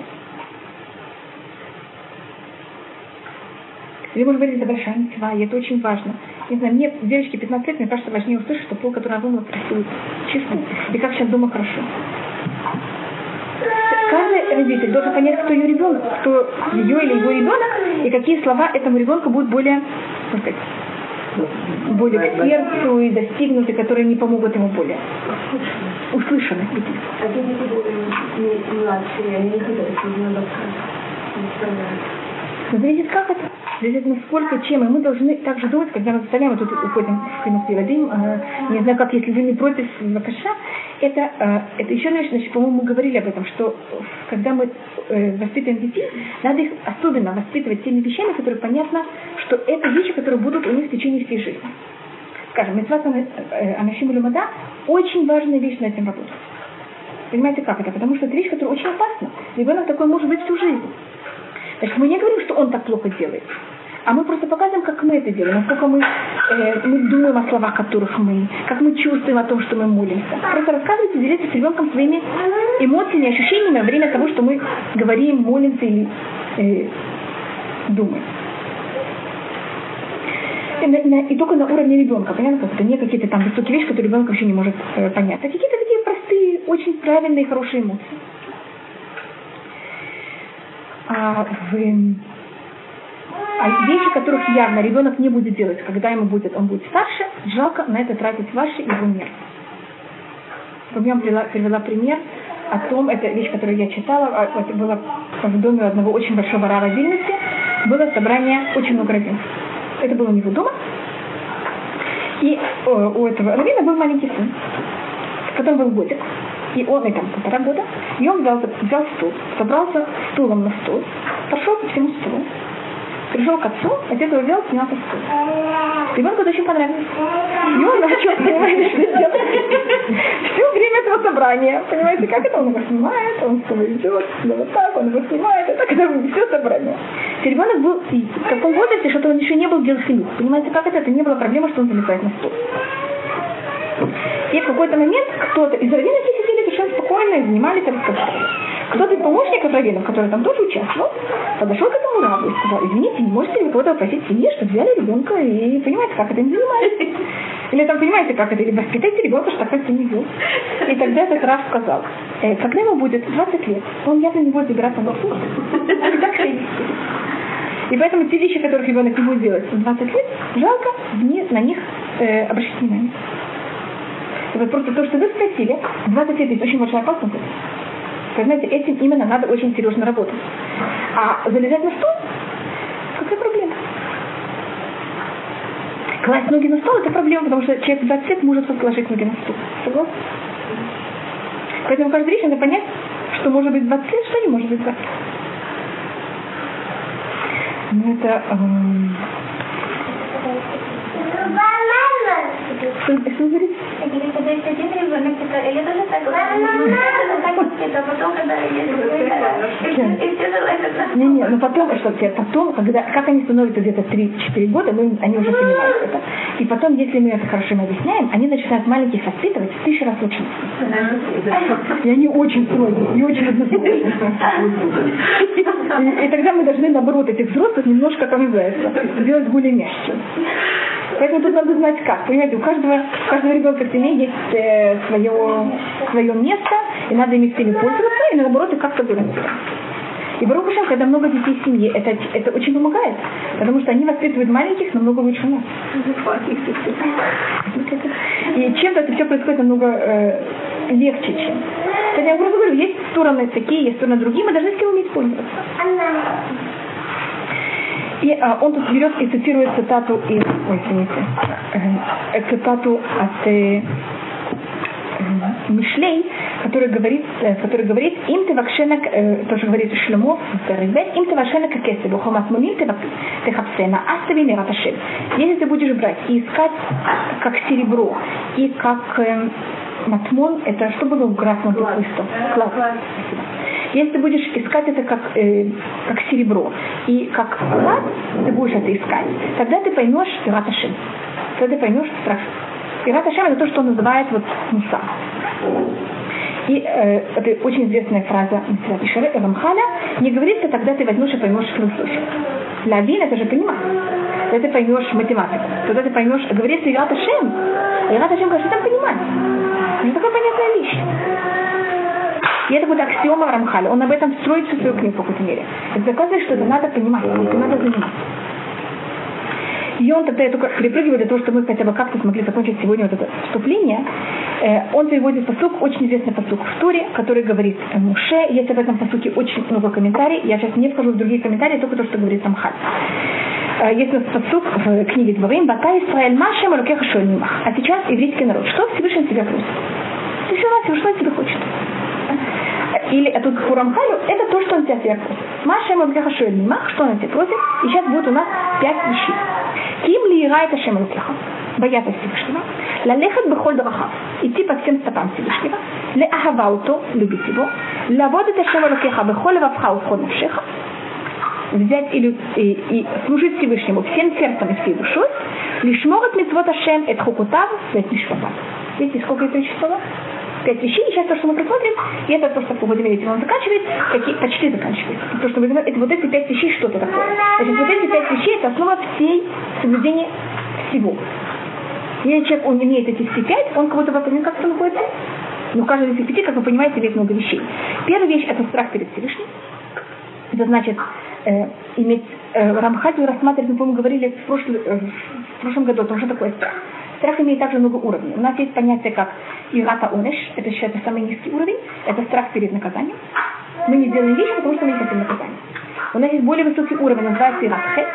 Или, может быть, это большая мецва, и это очень важно. Не знаю, мне, девочке 15 лет, мне кажется, важнее услышать, что пол, который она вымыла, красивый, чистый, и как сейчас дома хорошо. Каждый родитель должен понять, кто ее ребенок, кто ее или его ребенок, и какие слова этому ребенку будут более как сказать, более к сердцу и достигнуты, которые не помогут ему более услышаны. А дети младшие, они не хотят, надо Смотрите, как это? Зависит насколько чем. И мы должны также думать, когда мы заставляем, вот тут уходим в Хинус Иладим, э, не знаю, как, если вы не против Вакаша, это, э, это еще, значит, по-моему, мы говорили об этом, что когда мы э, воспитываем детей, надо их особенно воспитывать теми вещами, которые понятно, что это вещи, которые будут у них в течение всей жизни. Скажем, Митват Анашим Люмада очень важная вещь на этом работать. Понимаете, как это? Потому что это вещь, которая очень опасна. Ребенок такой может быть всю жизнь. Значит, мы не говорим, что он так плохо делает. А мы просто показываем, как мы это делаем, насколько мы, э, мы думаем о словах, которых мы, как мы чувствуем о том, что мы молимся. Просто рассказывайте, делитесь с ребенком своими эмоциями, ощущениями во время того, что мы говорим, молимся или э, думаем. И, на, на, и только на уровне ребенка, понятно, как это не какие-то там высокие вещи, которые ребенок вообще не может э, понять, а какие-то такие простые, очень правильные, хорошие эмоции а, в, а вещи, которых явно ребенок не будет делать, когда ему будет, он будет старше, жалко на это тратить ваши его нервы. Я привела, привела пример о том, это вещь, которую я читала, а, это было в доме одного очень большого рава Вильнюсе, было собрание очень много раввинов. Это было у него дома. И у этого раввина был маленький сын, который был годик. И он, и там полтора года, и он взял, взял стул, собрался стулом на стул, пошел по всему столу, пришел к отцу, отец его взял, снял стула. Ребенку это очень понравилось. И он начал, понимаете, что делать. Все время этого собрания. Понимаете, как это? Он его снимает, он все идет, да вот так, он его снимает, это когда все собрание. И ребенок был в таком возрасте, что он еще не был делфилю. Понимаете, как это? Это не было проблема, что он залезает на стул. И в какой-то момент кто-то из раввинов сидели совершенно спокойно и занимались разговаривали. Кто-то из помощников раввинов, который там тоже участвовал, подошел к этому рабу и сказал, извините, не можете ли вы кого-то попросить семьи, чтобы взяли ребенка и понимаете, как это не занимается. Или там понимаете, как это, или воспитайте ребенка, что такое семью. И тогда этот раб сказал, э, когда ему будет 20 лет, он явно не будет забираться на суд. Так и поэтому те вещи, которых ребенок не будет делать в 20 лет, жалко на них э, обращать внимание. Это просто то, что вы спросили, 20 лет есть очень большая опасность. Понимаете, этим именно надо очень серьезно работать. А залезать на стол, какая проблема? Класть ноги на стол это проблема, потому что человек в 20 лет может положить ноги на стол. Согласны? Поэтому каждый вещь надо понять, что может быть 20 лет, что не может быть 20 лет. Ну это... Эм... Что, говорите? Когда есть один ребенок, я тоже согласна. Это потом, когда есть и все желают. Не, не, ну потом, что потом, когда, как они становятся где-то 3-4 года, ну, они уже понимают это. И потом, если мы это хорошо им объясняем, они начинают маленьких воспитывать в тысячу раз лучше. И они очень строгие, и очень однозначные. И, и тогда мы должны, наоборот, этих взрослых немножко, как называется, сделать более мягче. Поэтому тут надо знать как. Понимаете, у каждого, у каждого ребенка в семье есть э, свое, свое место, и надо ими всеми пользоваться, и наоборот, и как-то вырасти. И Барухашем, когда много детей в семье, это, это очень помогает, потому что они воспитывают маленьких намного лучше нас. И чем-то это все происходит намного э, легче, чем. Хотя я просто говорю, есть стороны такие, есть стороны другие, мы должны с кем уметь пользоваться. И а, он тут берет и цитирует цитату из, ой, извините, э, цитату от э, э, Мишлей, который говорит, э, который говорит, им ты вакшена, э, тоже говорит Шлюмо, им ты вакшена как если бы хомат мумим ты хапсена, астави не. Если ты будешь брать и искать как серебро и как э, матмон, это что было в красном листом? Класс. Если ты будешь искать это как, э, как серебро и как клад, ты будешь это искать, тогда ты поймешь Ираташим. Тогда ты поймешь страх. Ираташим это то, что он называет вот муса. И э, это очень известная фраза Ишаре Рамхаля. Не говорится, тогда ты возьмешь и поймешь философию. Лавин это же понимать. Тогда ты поймешь математику. Тогда ты поймешь, говорится Ират Ашем. Ират Ашем что там понимать. Это такая понятная вещь. И это будет аксиома Рамхаля. Он об этом строит всю свою книгу в какой-то мере. Это доказывает, что это надо понимать, это надо заниматься. И он тогда, я только перепрыгиваю для того, чтобы мы хотя бы как-то смогли закончить сегодня вот это вступление. Э, он приводит посук, очень известный посук в Туре, который говорит Муше. Есть об этом посуке очень много комментариев. Я сейчас не вхожу в другие комментарии, только то, что говорит Рамхаль. Э, есть у нас посук в книге Дворим, Бата Исраэль Машем Рукеха А сейчас еврейский народ. Что Всевышний тебя просит? Всевышний, что он тебе хочет? Или эту Курамхалю, это то, что он тебя просит. Маша ему мимах, что он тебя просит, и сейчас будет у нас пять вещей. Ким ли ирайта шем бояться Всевышнего, лалехат бехоль дарахав, идти по всем стопам Всевышнего, леахавауто, любить его, лавод это шем рукеха, бехоль вавха уход навшеха, взять и, и, и служить Всевышнему всем сердцем и всей душой, лишь могут митцвот Ашем, это хукутав, это нишпатав. Видите, сколько это число? Пять вещей. Сейчас то, что мы просмотрим, и это то, что видеть, он заканчивает, какие, почти заканчивает. То, что мы это вот эти пять вещей, что-то такое. Значит, вот эти пять вещей, это основа всей соблюдения всего. Если человек, он имеет эти все пять, он кого-то выполняет, как это находится. Но каждый из этих пяти, как вы понимаете, имеет много вещей. Первая вещь – это страх перед Всевышним. Это значит э, иметь э, Рамхаль рассматривать, мы, по-моему, говорили в, прошлый, э, в прошлом году о том, что такое страх. Страх имеет также много уровней. У нас есть понятие как ирата онеш, это считается самый низкий уровень, это страх перед наказанием. Мы не делаем вещи, потому что мы не хотим наказания. У нас есть более высокий уровень, называется иратхет,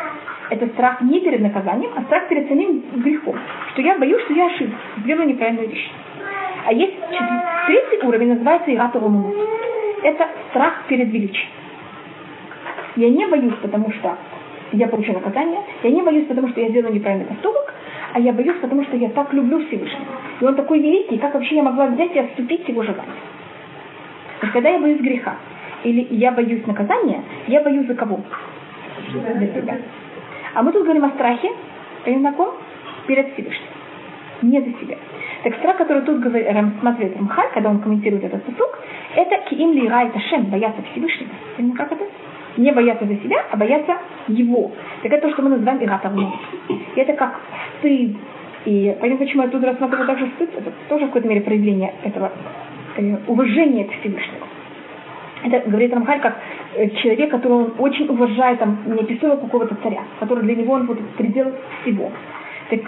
это страх не перед наказанием, а страх перед самим грехом. Что я боюсь, что я ошибся, сделаю неправильную вещь. А есть третий уровень, называется ирата Это страх перед величием. Я не боюсь, потому что я получу наказание. Я не боюсь, потому что я сделаю неправильный поступок, а я боюсь, потому что я так люблю Всевышнего. И он такой великий, как вообще я могла взять и отступить его желание. То когда я боюсь греха, или я боюсь наказания, я боюсь за кого? За себя. А мы тут говорим о страхе, и на ком? Перед Всевышним. Не за себя. Так страх, который тут рассматривает Рамхаль, когда он комментирует этот посук, это киим ли рай ташем, бояться Всевышнего. Понимаете, как это? Не бояться за себя, а бояться его. Так это то, что мы называем иратовну. И это как стыд. И понятно, почему я тут рассматриваю также стыд, это тоже в какой-то мере проявление этого э, уважения к Всевышнему. Это говорит Рамхаль как э, человек, которого он очень уважает, там, неописуемого какого-то царя, который для него он вот предел всего. Так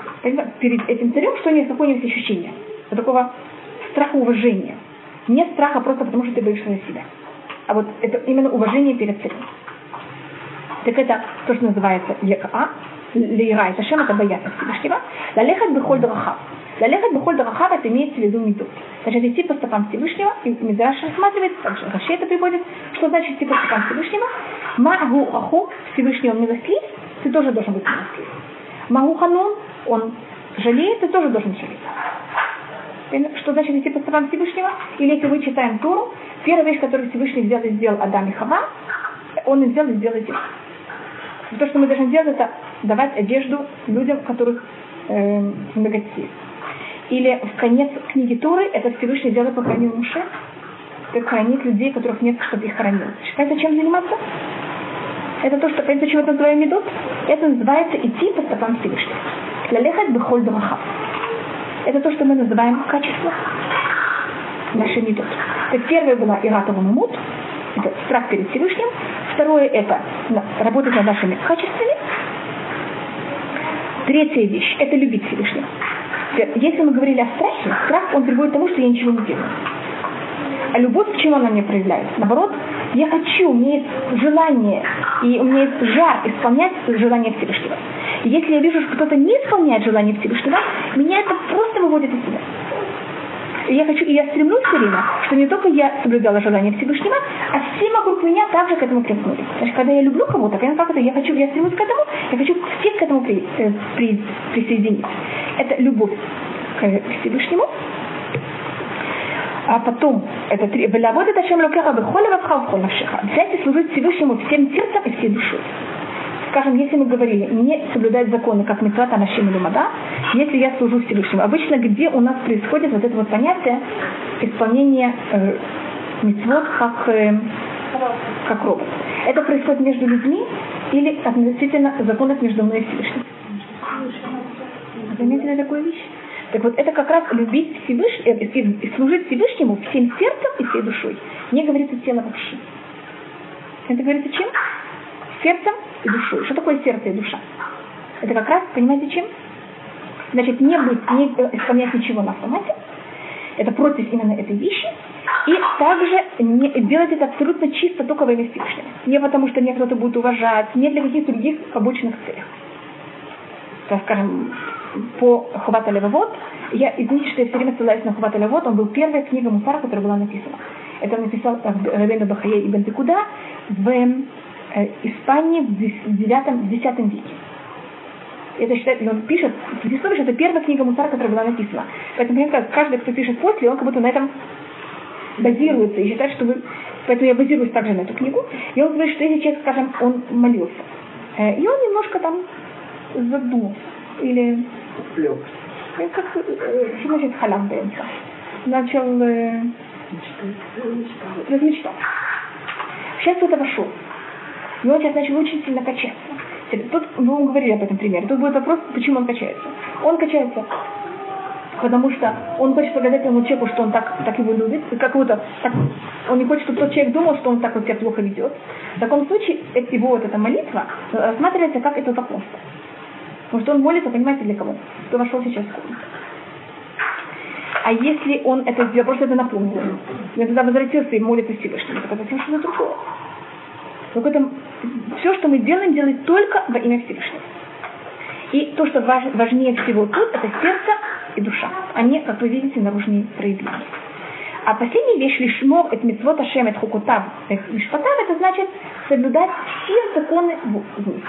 перед этим царем что у него какое нибудь ощущение? Вот такого страха уважения. Не страха просто потому, что ты боишься за себя. А вот это именно уважение перед царем. Так это то, что называется ЕКА, Лейра, это шем, это бояться Всевышнего. Лалехат бихоль драхав. Лалехат бихоль драхав, это имеется в виду медот. Значит, идти по стопам Всевышнего, и Мидраш рассматривает, также Раши это приводит, что значит идти по стопам Всевышнего. Магу аху, Всевышний он милостлив, ты тоже должен быть милостлив. Магу ханун, он жалеет, ты тоже должен жалеть. Что значит идти по стопам Всевышнего? Или если мы читаем Туру, первая вещь, которую Всевышний взял и сделал Адам и Хава, он и взял и сделал их. То, что мы должны делать, это давать одежду людям, которых э, многотеют. Или в конец книги Туры это Всевышний делает похоронил Муше, как хранить людей, которых нет, чтобы их хоронил. Считаете, чем заниматься? Это то, что, понимаете, чего это называем медот? Это называется идти по стопам Всевышнего. Лалехать бихоль драха. Это то, что мы называем качество нашей медот. Так первое была Иратова Мамут, это страх перед Всевышним. Второе это работать над нашими качествами. Третья вещь – это любить Всевышнего. Если мы говорили о страхе, страх, он приводит к тому, что я ничего не делаю. А любовь, к чему она мне проявляется? Наоборот, я хочу, у меня есть желание, и у меня есть жар исполнять желание Всевышнего. Если я вижу, что кто-то не исполняет желание Всевышнего, меня это просто выводит из себя. И я хочу, и я стремлюсь все время, что не только я соблюдала желание Всевышнего, а все вокруг меня также к этому прикнули. Значит, когда я люблю кого-то, как это, я хочу, я стремлюсь к этому, я хочу всех к этому при, э, при, присоединиться. Это любовь к Всевышнему, а потом это три. Взять и служить Всевышнему всем сердцем и всей душой. Скажем, если мы говорили, не соблюдать законы, как митцвата нашим или мада, если я служу Всевышнему. Обычно где у нас происходит вот это вот понятие исполнения э, митцвот как, э, как робот. Это происходит между людьми или относительно законов между мной и Всевышним? Заметили такую вещь? Так вот, это как раз любить Всевышнего, э, служить Всевышнему всем сердцем и всей душой. Не говорится тело вообще. Это говорится чем? Сердцем и душой. Что такое сердце и душа? Это как раз, понимаете, чем? Значит, не быть, не исполнять ничего на автомате. Это против именно этой вещи. И также не, делать это абсолютно чисто только во имя Всевышнего. Не потому, что меня кто-то будет уважать, не для каких-то других побочных целей. Так скажем, по Хувата Левовод, я, извините, что я все время ссылаюсь на Хувата Левовод, он был первая книга Мусара, которая была написана. Это написал Рабену Бахае и Бентекуда в Испании в 9 в 10 веке. Это считает, он пишет, Христович это первая книга Мусара, которая была написана. Поэтому, понимаете, каждый, кто пишет после, он как будто на этом базируется и считает, что вы... Поэтому я базируюсь также на эту книгу. И он говорит, что если человек, скажем, он молился, э, и он немножко там задумался, или ну, как, э, что значит халям бенца? Начал э, размечтал. Сейчас кто-то вошел. И он сейчас начал очень сильно качаться. Тут мы вам говорили об этом примере. Тут будет вопрос, почему он качается. Он качается, потому что он хочет показать этому человеку, что он так, так его любит, как будто так, он не хочет, чтобы тот человек думал, что он так вот себя плохо ведет. В таком случае его вот эта молитва рассматривается как это поклонство. Потому что он молится, понимаете, для кого? Кто вошел сейчас в комнату. А если он это сделал, просто это напомнил, он тогда возвратился и молится Всевышнему, это совсем что-то другое. Так это, все, что мы делаем, делать только во имя Всевышнего. И то, что важ, важнее всего тут, это сердце и душа. Они, как вы видите, наружные проявления. А последняя вещь, лишмор, это митцвот Ашем, это хукутав, мишпатав, это значит соблюдать все законы вместе.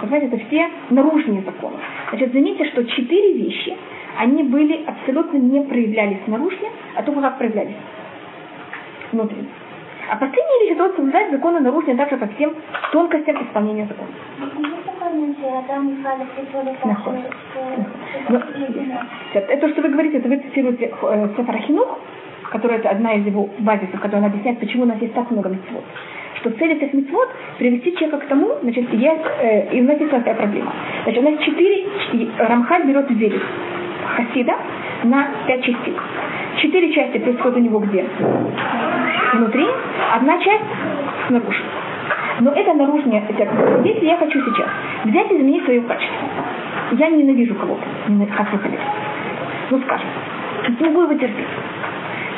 Понимаете, это все наружные законы. Значит, заметьте, что четыре вещи, они были абсолютно не проявлялись снаружи, а только как проявлялись внутри. А последняя вещь, это вот соблюдать законы наружные так же, как всем тонкостям исполнения закона. Это, что вы говорите, это вы цитируете э, Сефарахинух, которая это одна из его базисов, которая объясняет, почему у нас есть так много митцвот. Что цель этих митцвот привести человека к тому, значит, есть, э, и у нас есть такая проблема. Значит, у нас четыре, Рамхаль берет верит Хасида на пять частей. Четыре части происходят у него где? Внутри, одна часть снаружи. Но это наружная эффект. Если я хочу сейчас взять и изменить свое качество, я ненавижу кого-то, как вы хотите. Ну, скажем, не могу его терпеть.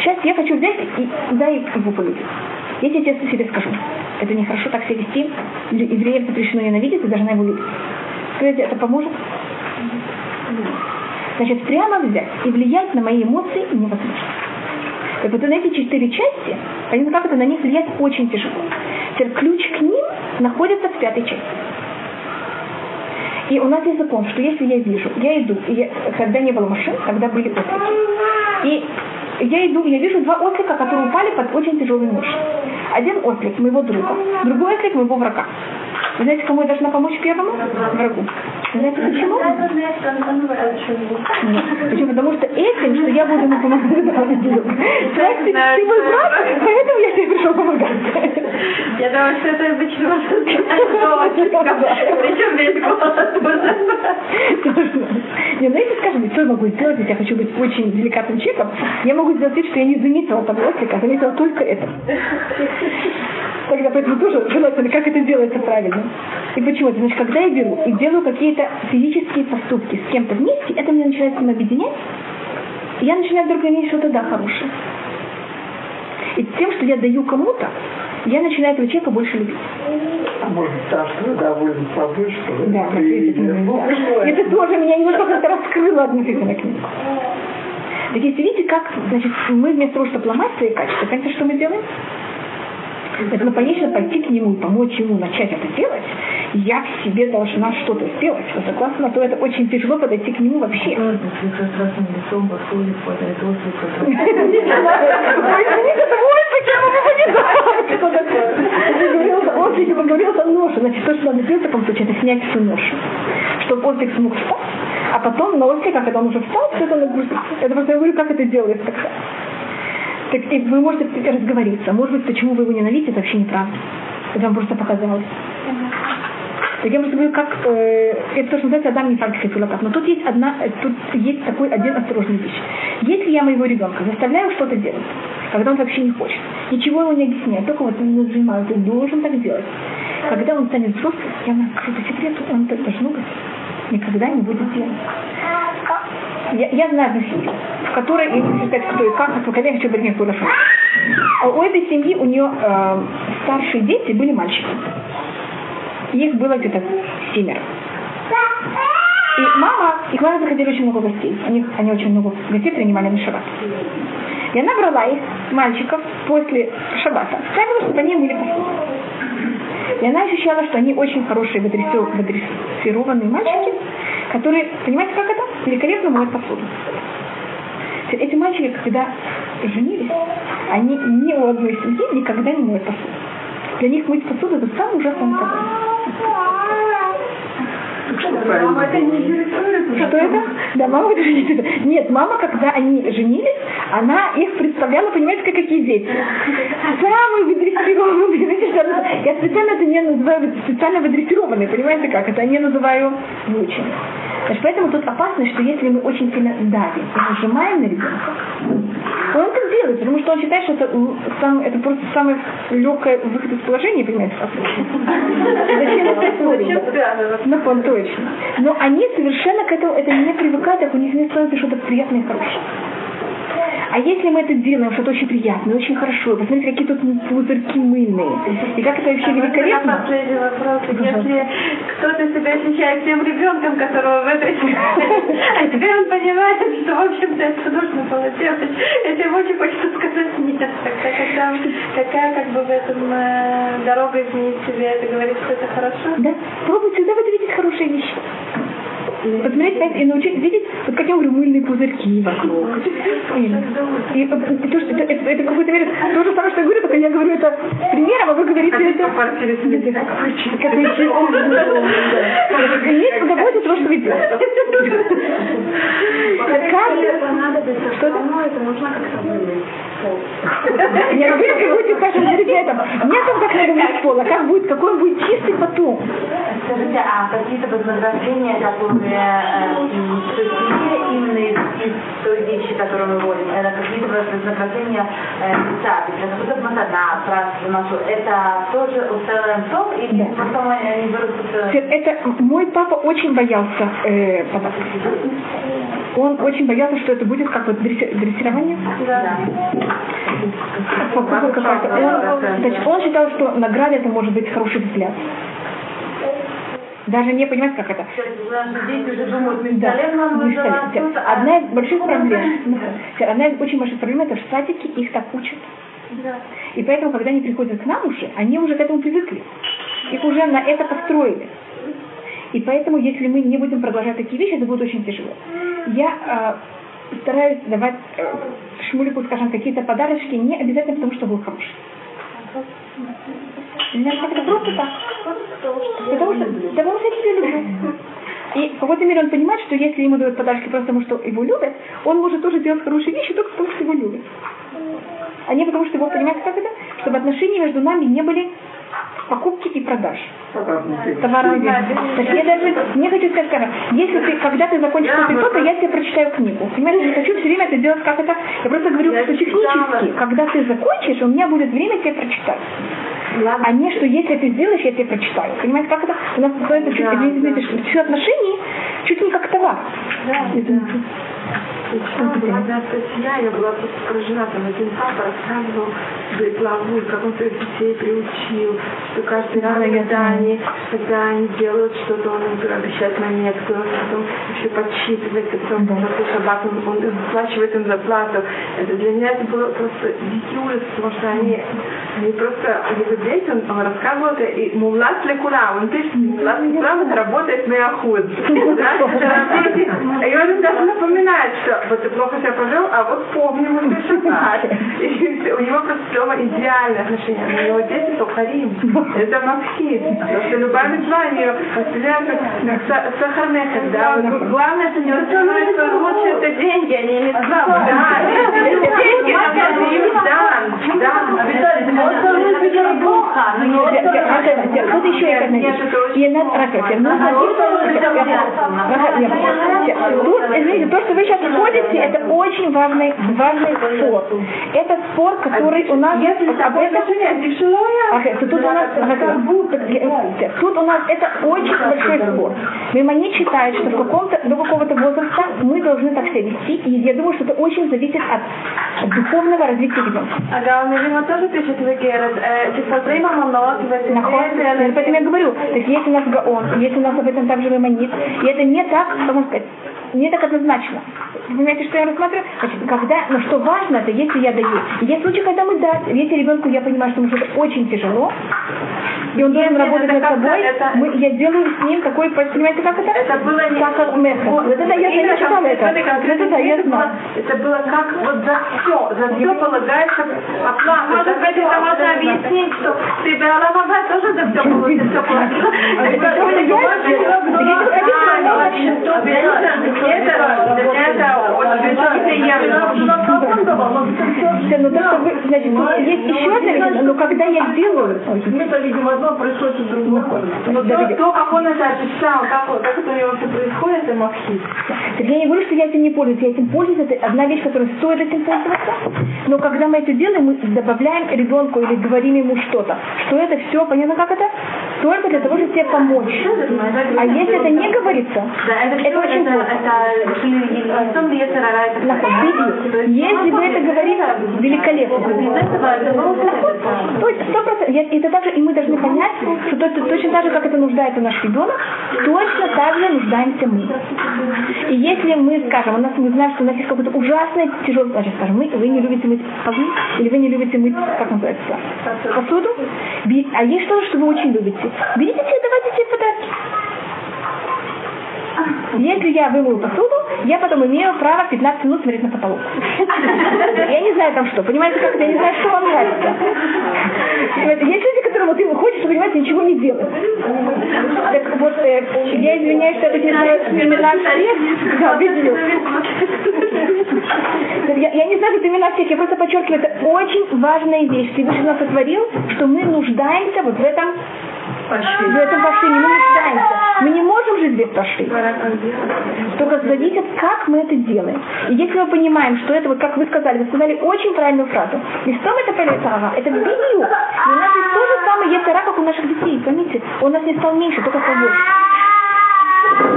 Сейчас я хочу взять и дай его полюбить. Если я тебе себе скажу, это нехорошо так себя вести, евреев запрещено ненавидеть, ты должна его любить. Скажите, это поможет? Значит, прямо взять и влиять на мои эмоции невозможно. Так вот на эти четыре части, понятно, как это на них влиять очень тяжело. Теперь ключ к ним находится в пятой части. И у нас есть закон, что если я вижу, я иду, и я, когда не было машин, когда были ослики. И я иду, я вижу два ослика, которые упали под очень тяжелый нож. Один ослик моего друга, другой ослик моего врага. Вы знаете, кому я должна помочь первому? Врагу. Знаете почему? Нет. Почему? Потому что этим, что я буду ему помогать, Знаете, ты мой брат, поэтому я тебе пришел помогать. Я думаю, что это обычно Причем весь голос Не, ну если, скажем, что я могу сделать, если я хочу быть очень деликатным человеком, я могу сделать вид, что я не заметила того ослика, а заметила только это. Тогда поэтому тоже желательно, как это делается правильно. И почему? Значит, когда я беру и делаю какие-то физические поступки с кем-то вместе, это мне начинает с ним объединять, и я начинаю вдруг иметь что-то да хорошее. И тем, что я даю кому-то, я начинаю этого человека больше любить. А может что довольно собой, что Да, да. Это тоже меня немножко как-то раскрыло относительно к нему. Так если видите, как значит, мы вместо того, чтобы ломать свои качества, конечно, что мы делаем? Это ну, конечно, пойти к нему и помочь ему начать это делать, я в себе должна что-то сделать. Вы согласны? То это очень тяжело подойти к нему вообще. Ослик поговорил о ноше. Значит, то, что надо сделать в таком случае, это снять всю ношу. Чтобы ослик смог встать, а потом на ослика, когда он уже встал, все это нагрузить. Это просто я говорю, как это делается. Так и вы можете разговориться. Может быть, почему вы его ненавидите, это вообще неправда. Это вам просто показалось. Так я просто говорю, как э, это то, что называется Адам не факт Но тут есть одна, э, тут есть такой один осторожный вещь. Если я моего ребенка заставляю что-то делать, когда он вообще не хочет, ничего ему не объясняю, только вот он нажимаю, ты должен так делать. Когда он станет взрослым, я ему скажу по секрету, он так должно быть никогда не будет делать я, я знаю одну семью, в которой, если сказать, кто и как, то я хочу быть не хорошо. У этой семьи, у нее э, старшие дети были мальчики. Их было где-то семеро. И мама, их мама заходили очень много гостей. Они, они очень много гостей принимали на шаббат. И она брала их, мальчиков, после шаббата, ставила, чтобы они были посуду. И она ощущала, что они очень хорошие, выдрессированные мальчики, которые, понимаете, как это? Великолепно моют посуду. Эти мальчики, когда женились, они ни у одной семьи никогда не моют посуду. Для них мыть посуду это самый ужасный наказание. Мама это не интересует? Что это? Да, мама это не интересует. Нет, мама, когда они женились, она их представляла, понимаете, как какие дети. Самые выдрессированные. Я специально это не называю специально выдрессированные, понимаете как? Это я не называю выученные. Значит, поэтому тут опасно, что если мы очень сильно давим и нажимаем на ребенка, он это делает, потому что он считает, что это, сам, это просто самое легкое выход из положения, понимаете? Зачем это? Ну, он точно. Но они совершенно к этому это не привыкают, так у них не становится что-то приятное и хорошее. А если мы это делаем, что-то очень приятное, очень хорошо, посмотрите, какие тут пузырьки мыльные, и как это вообще а великолепно. Последний вопрос. Если кто-то себя ощущает тем ребенком, которого в этой теперь он понимает, что, в общем-то, это нужно было делать. Это ему очень хочется сказать нет. Тогда, когда какая как бы в этом э, дорога изменить себе, это говорит, что это хорошо. Да, пробуй всегда в это видеть хорошие вещи. Посмотреть и научить видеть, вот как я говорю, мыльные пузырьки вокруг. И, и, то, что это, это, это какой-то мере то же самое, что я говорю, только я говорю это примером, а вы говорите это... Как Есть удовольствие того, что вы делаете. Как понадобится, что это нужно как-то вымыть. Я говорю, как будете, скажем, говорить этом. Не о том, как надо мыть пол, а как будет, какой он будет чистый потом. Скажите, а какие-то вознаграждения, которые э, то есть не именно из, из той вещи, которую мы вводим, это какие-то вознаграждения э, лица, это матана, працу нашу, это тоже устраиваем сок или да. потом они вырастут? Это мой папа очень боялся э. Он очень боялся, что это будет как вот дрессирование. Да. Он, значит, он считал, что награда это может быть хороший взгляд. Даже не понимать, как это. Да. Одна из больших проблем, одна из очень больших проблем, это в садике их так учат. И поэтому, когда они приходят к нам уже, они уже к этому привыкли. Их уже на это построили. И поэтому, если мы не будем продолжать такие вещи, это будет очень тяжело. Я э, стараюсь давать э, Шмулику, скажем, какие-то подарочки, не обязательно потому, что был хороший. Это просто так. Потому что, потому что я тебя люблю. И в какой-то мере он понимает, что если ему дают подарки просто потому, что его любят, он может тоже делать хорошие вещи только потому, что его любят. А не потому, что его понимает, как это, чтобы отношения между нами не были покупки и продаж. Товаров Я даже не хочу сказать, как, если ты, когда ты закончишь что-то, то я тебе прочитаю книгу. Понимаете, не хочу все время это делать как это. Я просто говорю, что технически, когда ты закончишь, у меня будет время тебе прочитать. А не, что если ты сделаешь, я тебе прочитаю. Понимаете, как это? У нас это чуть, да. все отношения чуть не как товар. Да, да. Одна статья, я была просто поражена, там один папа рассказывал говорит, главу, как он своих детей приучил, что каждый раз, когда они, когда они делают что-то, он им обещает монетку, потом еще подсчитывает, потом да. на шаббат он, он выплачивает им зарплату. Это для меня это было просто дикий ужас, потому что они, они просто, они дети, он, он рассказывал это, и мулат лекура, он пишет, мулат лекура, работает на яхуд. И он даже напоминает, знает, что вот ты плохо себя повел, а вот помни, мы ты женат. И у него просто Слёма идеальное отношение. У него дети сухарим. Это максим. Потому что любая мецва, они расстреляют как сахарные, когда главное, что не расстреляют, что лучше это деньги, а не мецва. Да, деньги, да, да. Виталий, можно быть плохо. Как это? Вот еще я как-то. Я на тракете. Ну, а и Тут, извините, то, что вы сейчас входите, это очень важный, важный спор. Это спор, который у нас... Об этом... Тут у нас... Тут у нас это очень большой спор. Мимони считает, что в каком-то, до какого-то возраста мы должны так себя вести, и я думаю, что это очень зависит от духовного развития ребенка. Ага, он, видимо, тоже пишет в Эгерет, типа, взаимомонот, Поэтому я говорю, то есть есть у нас Гаон, есть у нас об этом также Мимонит, и это не так, можно сказать, не так однозначно. Вы понимаете, что я рассматриваю? Значит, когда, ну что важно, это если я даю. Есть случаи, когда мы дать, если ребенку я понимаю, что ему что-то очень тяжело, и он должен работать над собой, это... мы, я делаю с ним такой, понимаете, как это? Это было не... Как меха. Вот это я, я читала это. Это да, я знаю. Это было как вот за все, за все полагается оплата. Может быть, это можно объяснить, что ты брала мама тоже за все полагается. Это, это неприемлемо. Ну, то, что вы, значит, тут есть еще одна но когда я делаю... Это, видимо, одно происходит другое. Но то, то, как он это описал, как, как это у него все происходит, это махит. Так я не говорю, что я этим не пользуюсь. Я этим пользуюсь, это одна вещь, которая стоит этим пользоваться. Но когда мы это делаем, мы добавляем ребенку или говорим ему что-то, что это все, понятно, как это? Только для того, чтобы тебе помочь. А если это не говорится, это, очень это, если бы это говорила, великолепно. Сто. Это также, и мы должны понять, что точно, так же, как это нуждается наш ребенок, точно так же нуждаемся мы. И если мы скажем, у нас мы знаем, что у нас есть какой-то ужасный тяжелый, даже скажем, мы, вы не любите мыть полы, или вы не любите мыть, как называется, посуду, а есть что-то, что вы очень любите, берите себе, давайте себе подарки. Если я вымою посуду, я потом имею право 15 минут смотреть на потолок. Я не знаю там что. Понимаете, как это? Я не знаю, что вам нравится. Есть люди, которые вот им хочется, понимаете, ничего не делать. Так вот, э, я извиняюсь, что я тут не знаю имена всех. Да, видео. Я, я не знаю, что имена всех, я просто подчеркиваю, это очень важная вещь. Всевышний нас сотворил, что мы нуждаемся вот в этом в этом пошли, мы нуждаемся. Мы не можем жить без пошли. Только зависит, как мы это делаем. И если мы понимаем, что это, вот как вы сказали, вы сказали очень правильную фразу. Листом это полетара, это бию. И у нас есть то же самое есть как у наших детей. Поймите, он у нас не стал меньше, только стал больше.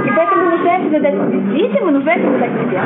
И поэтому мы нуждаемся задать детям, мы нуждаемся задать себе.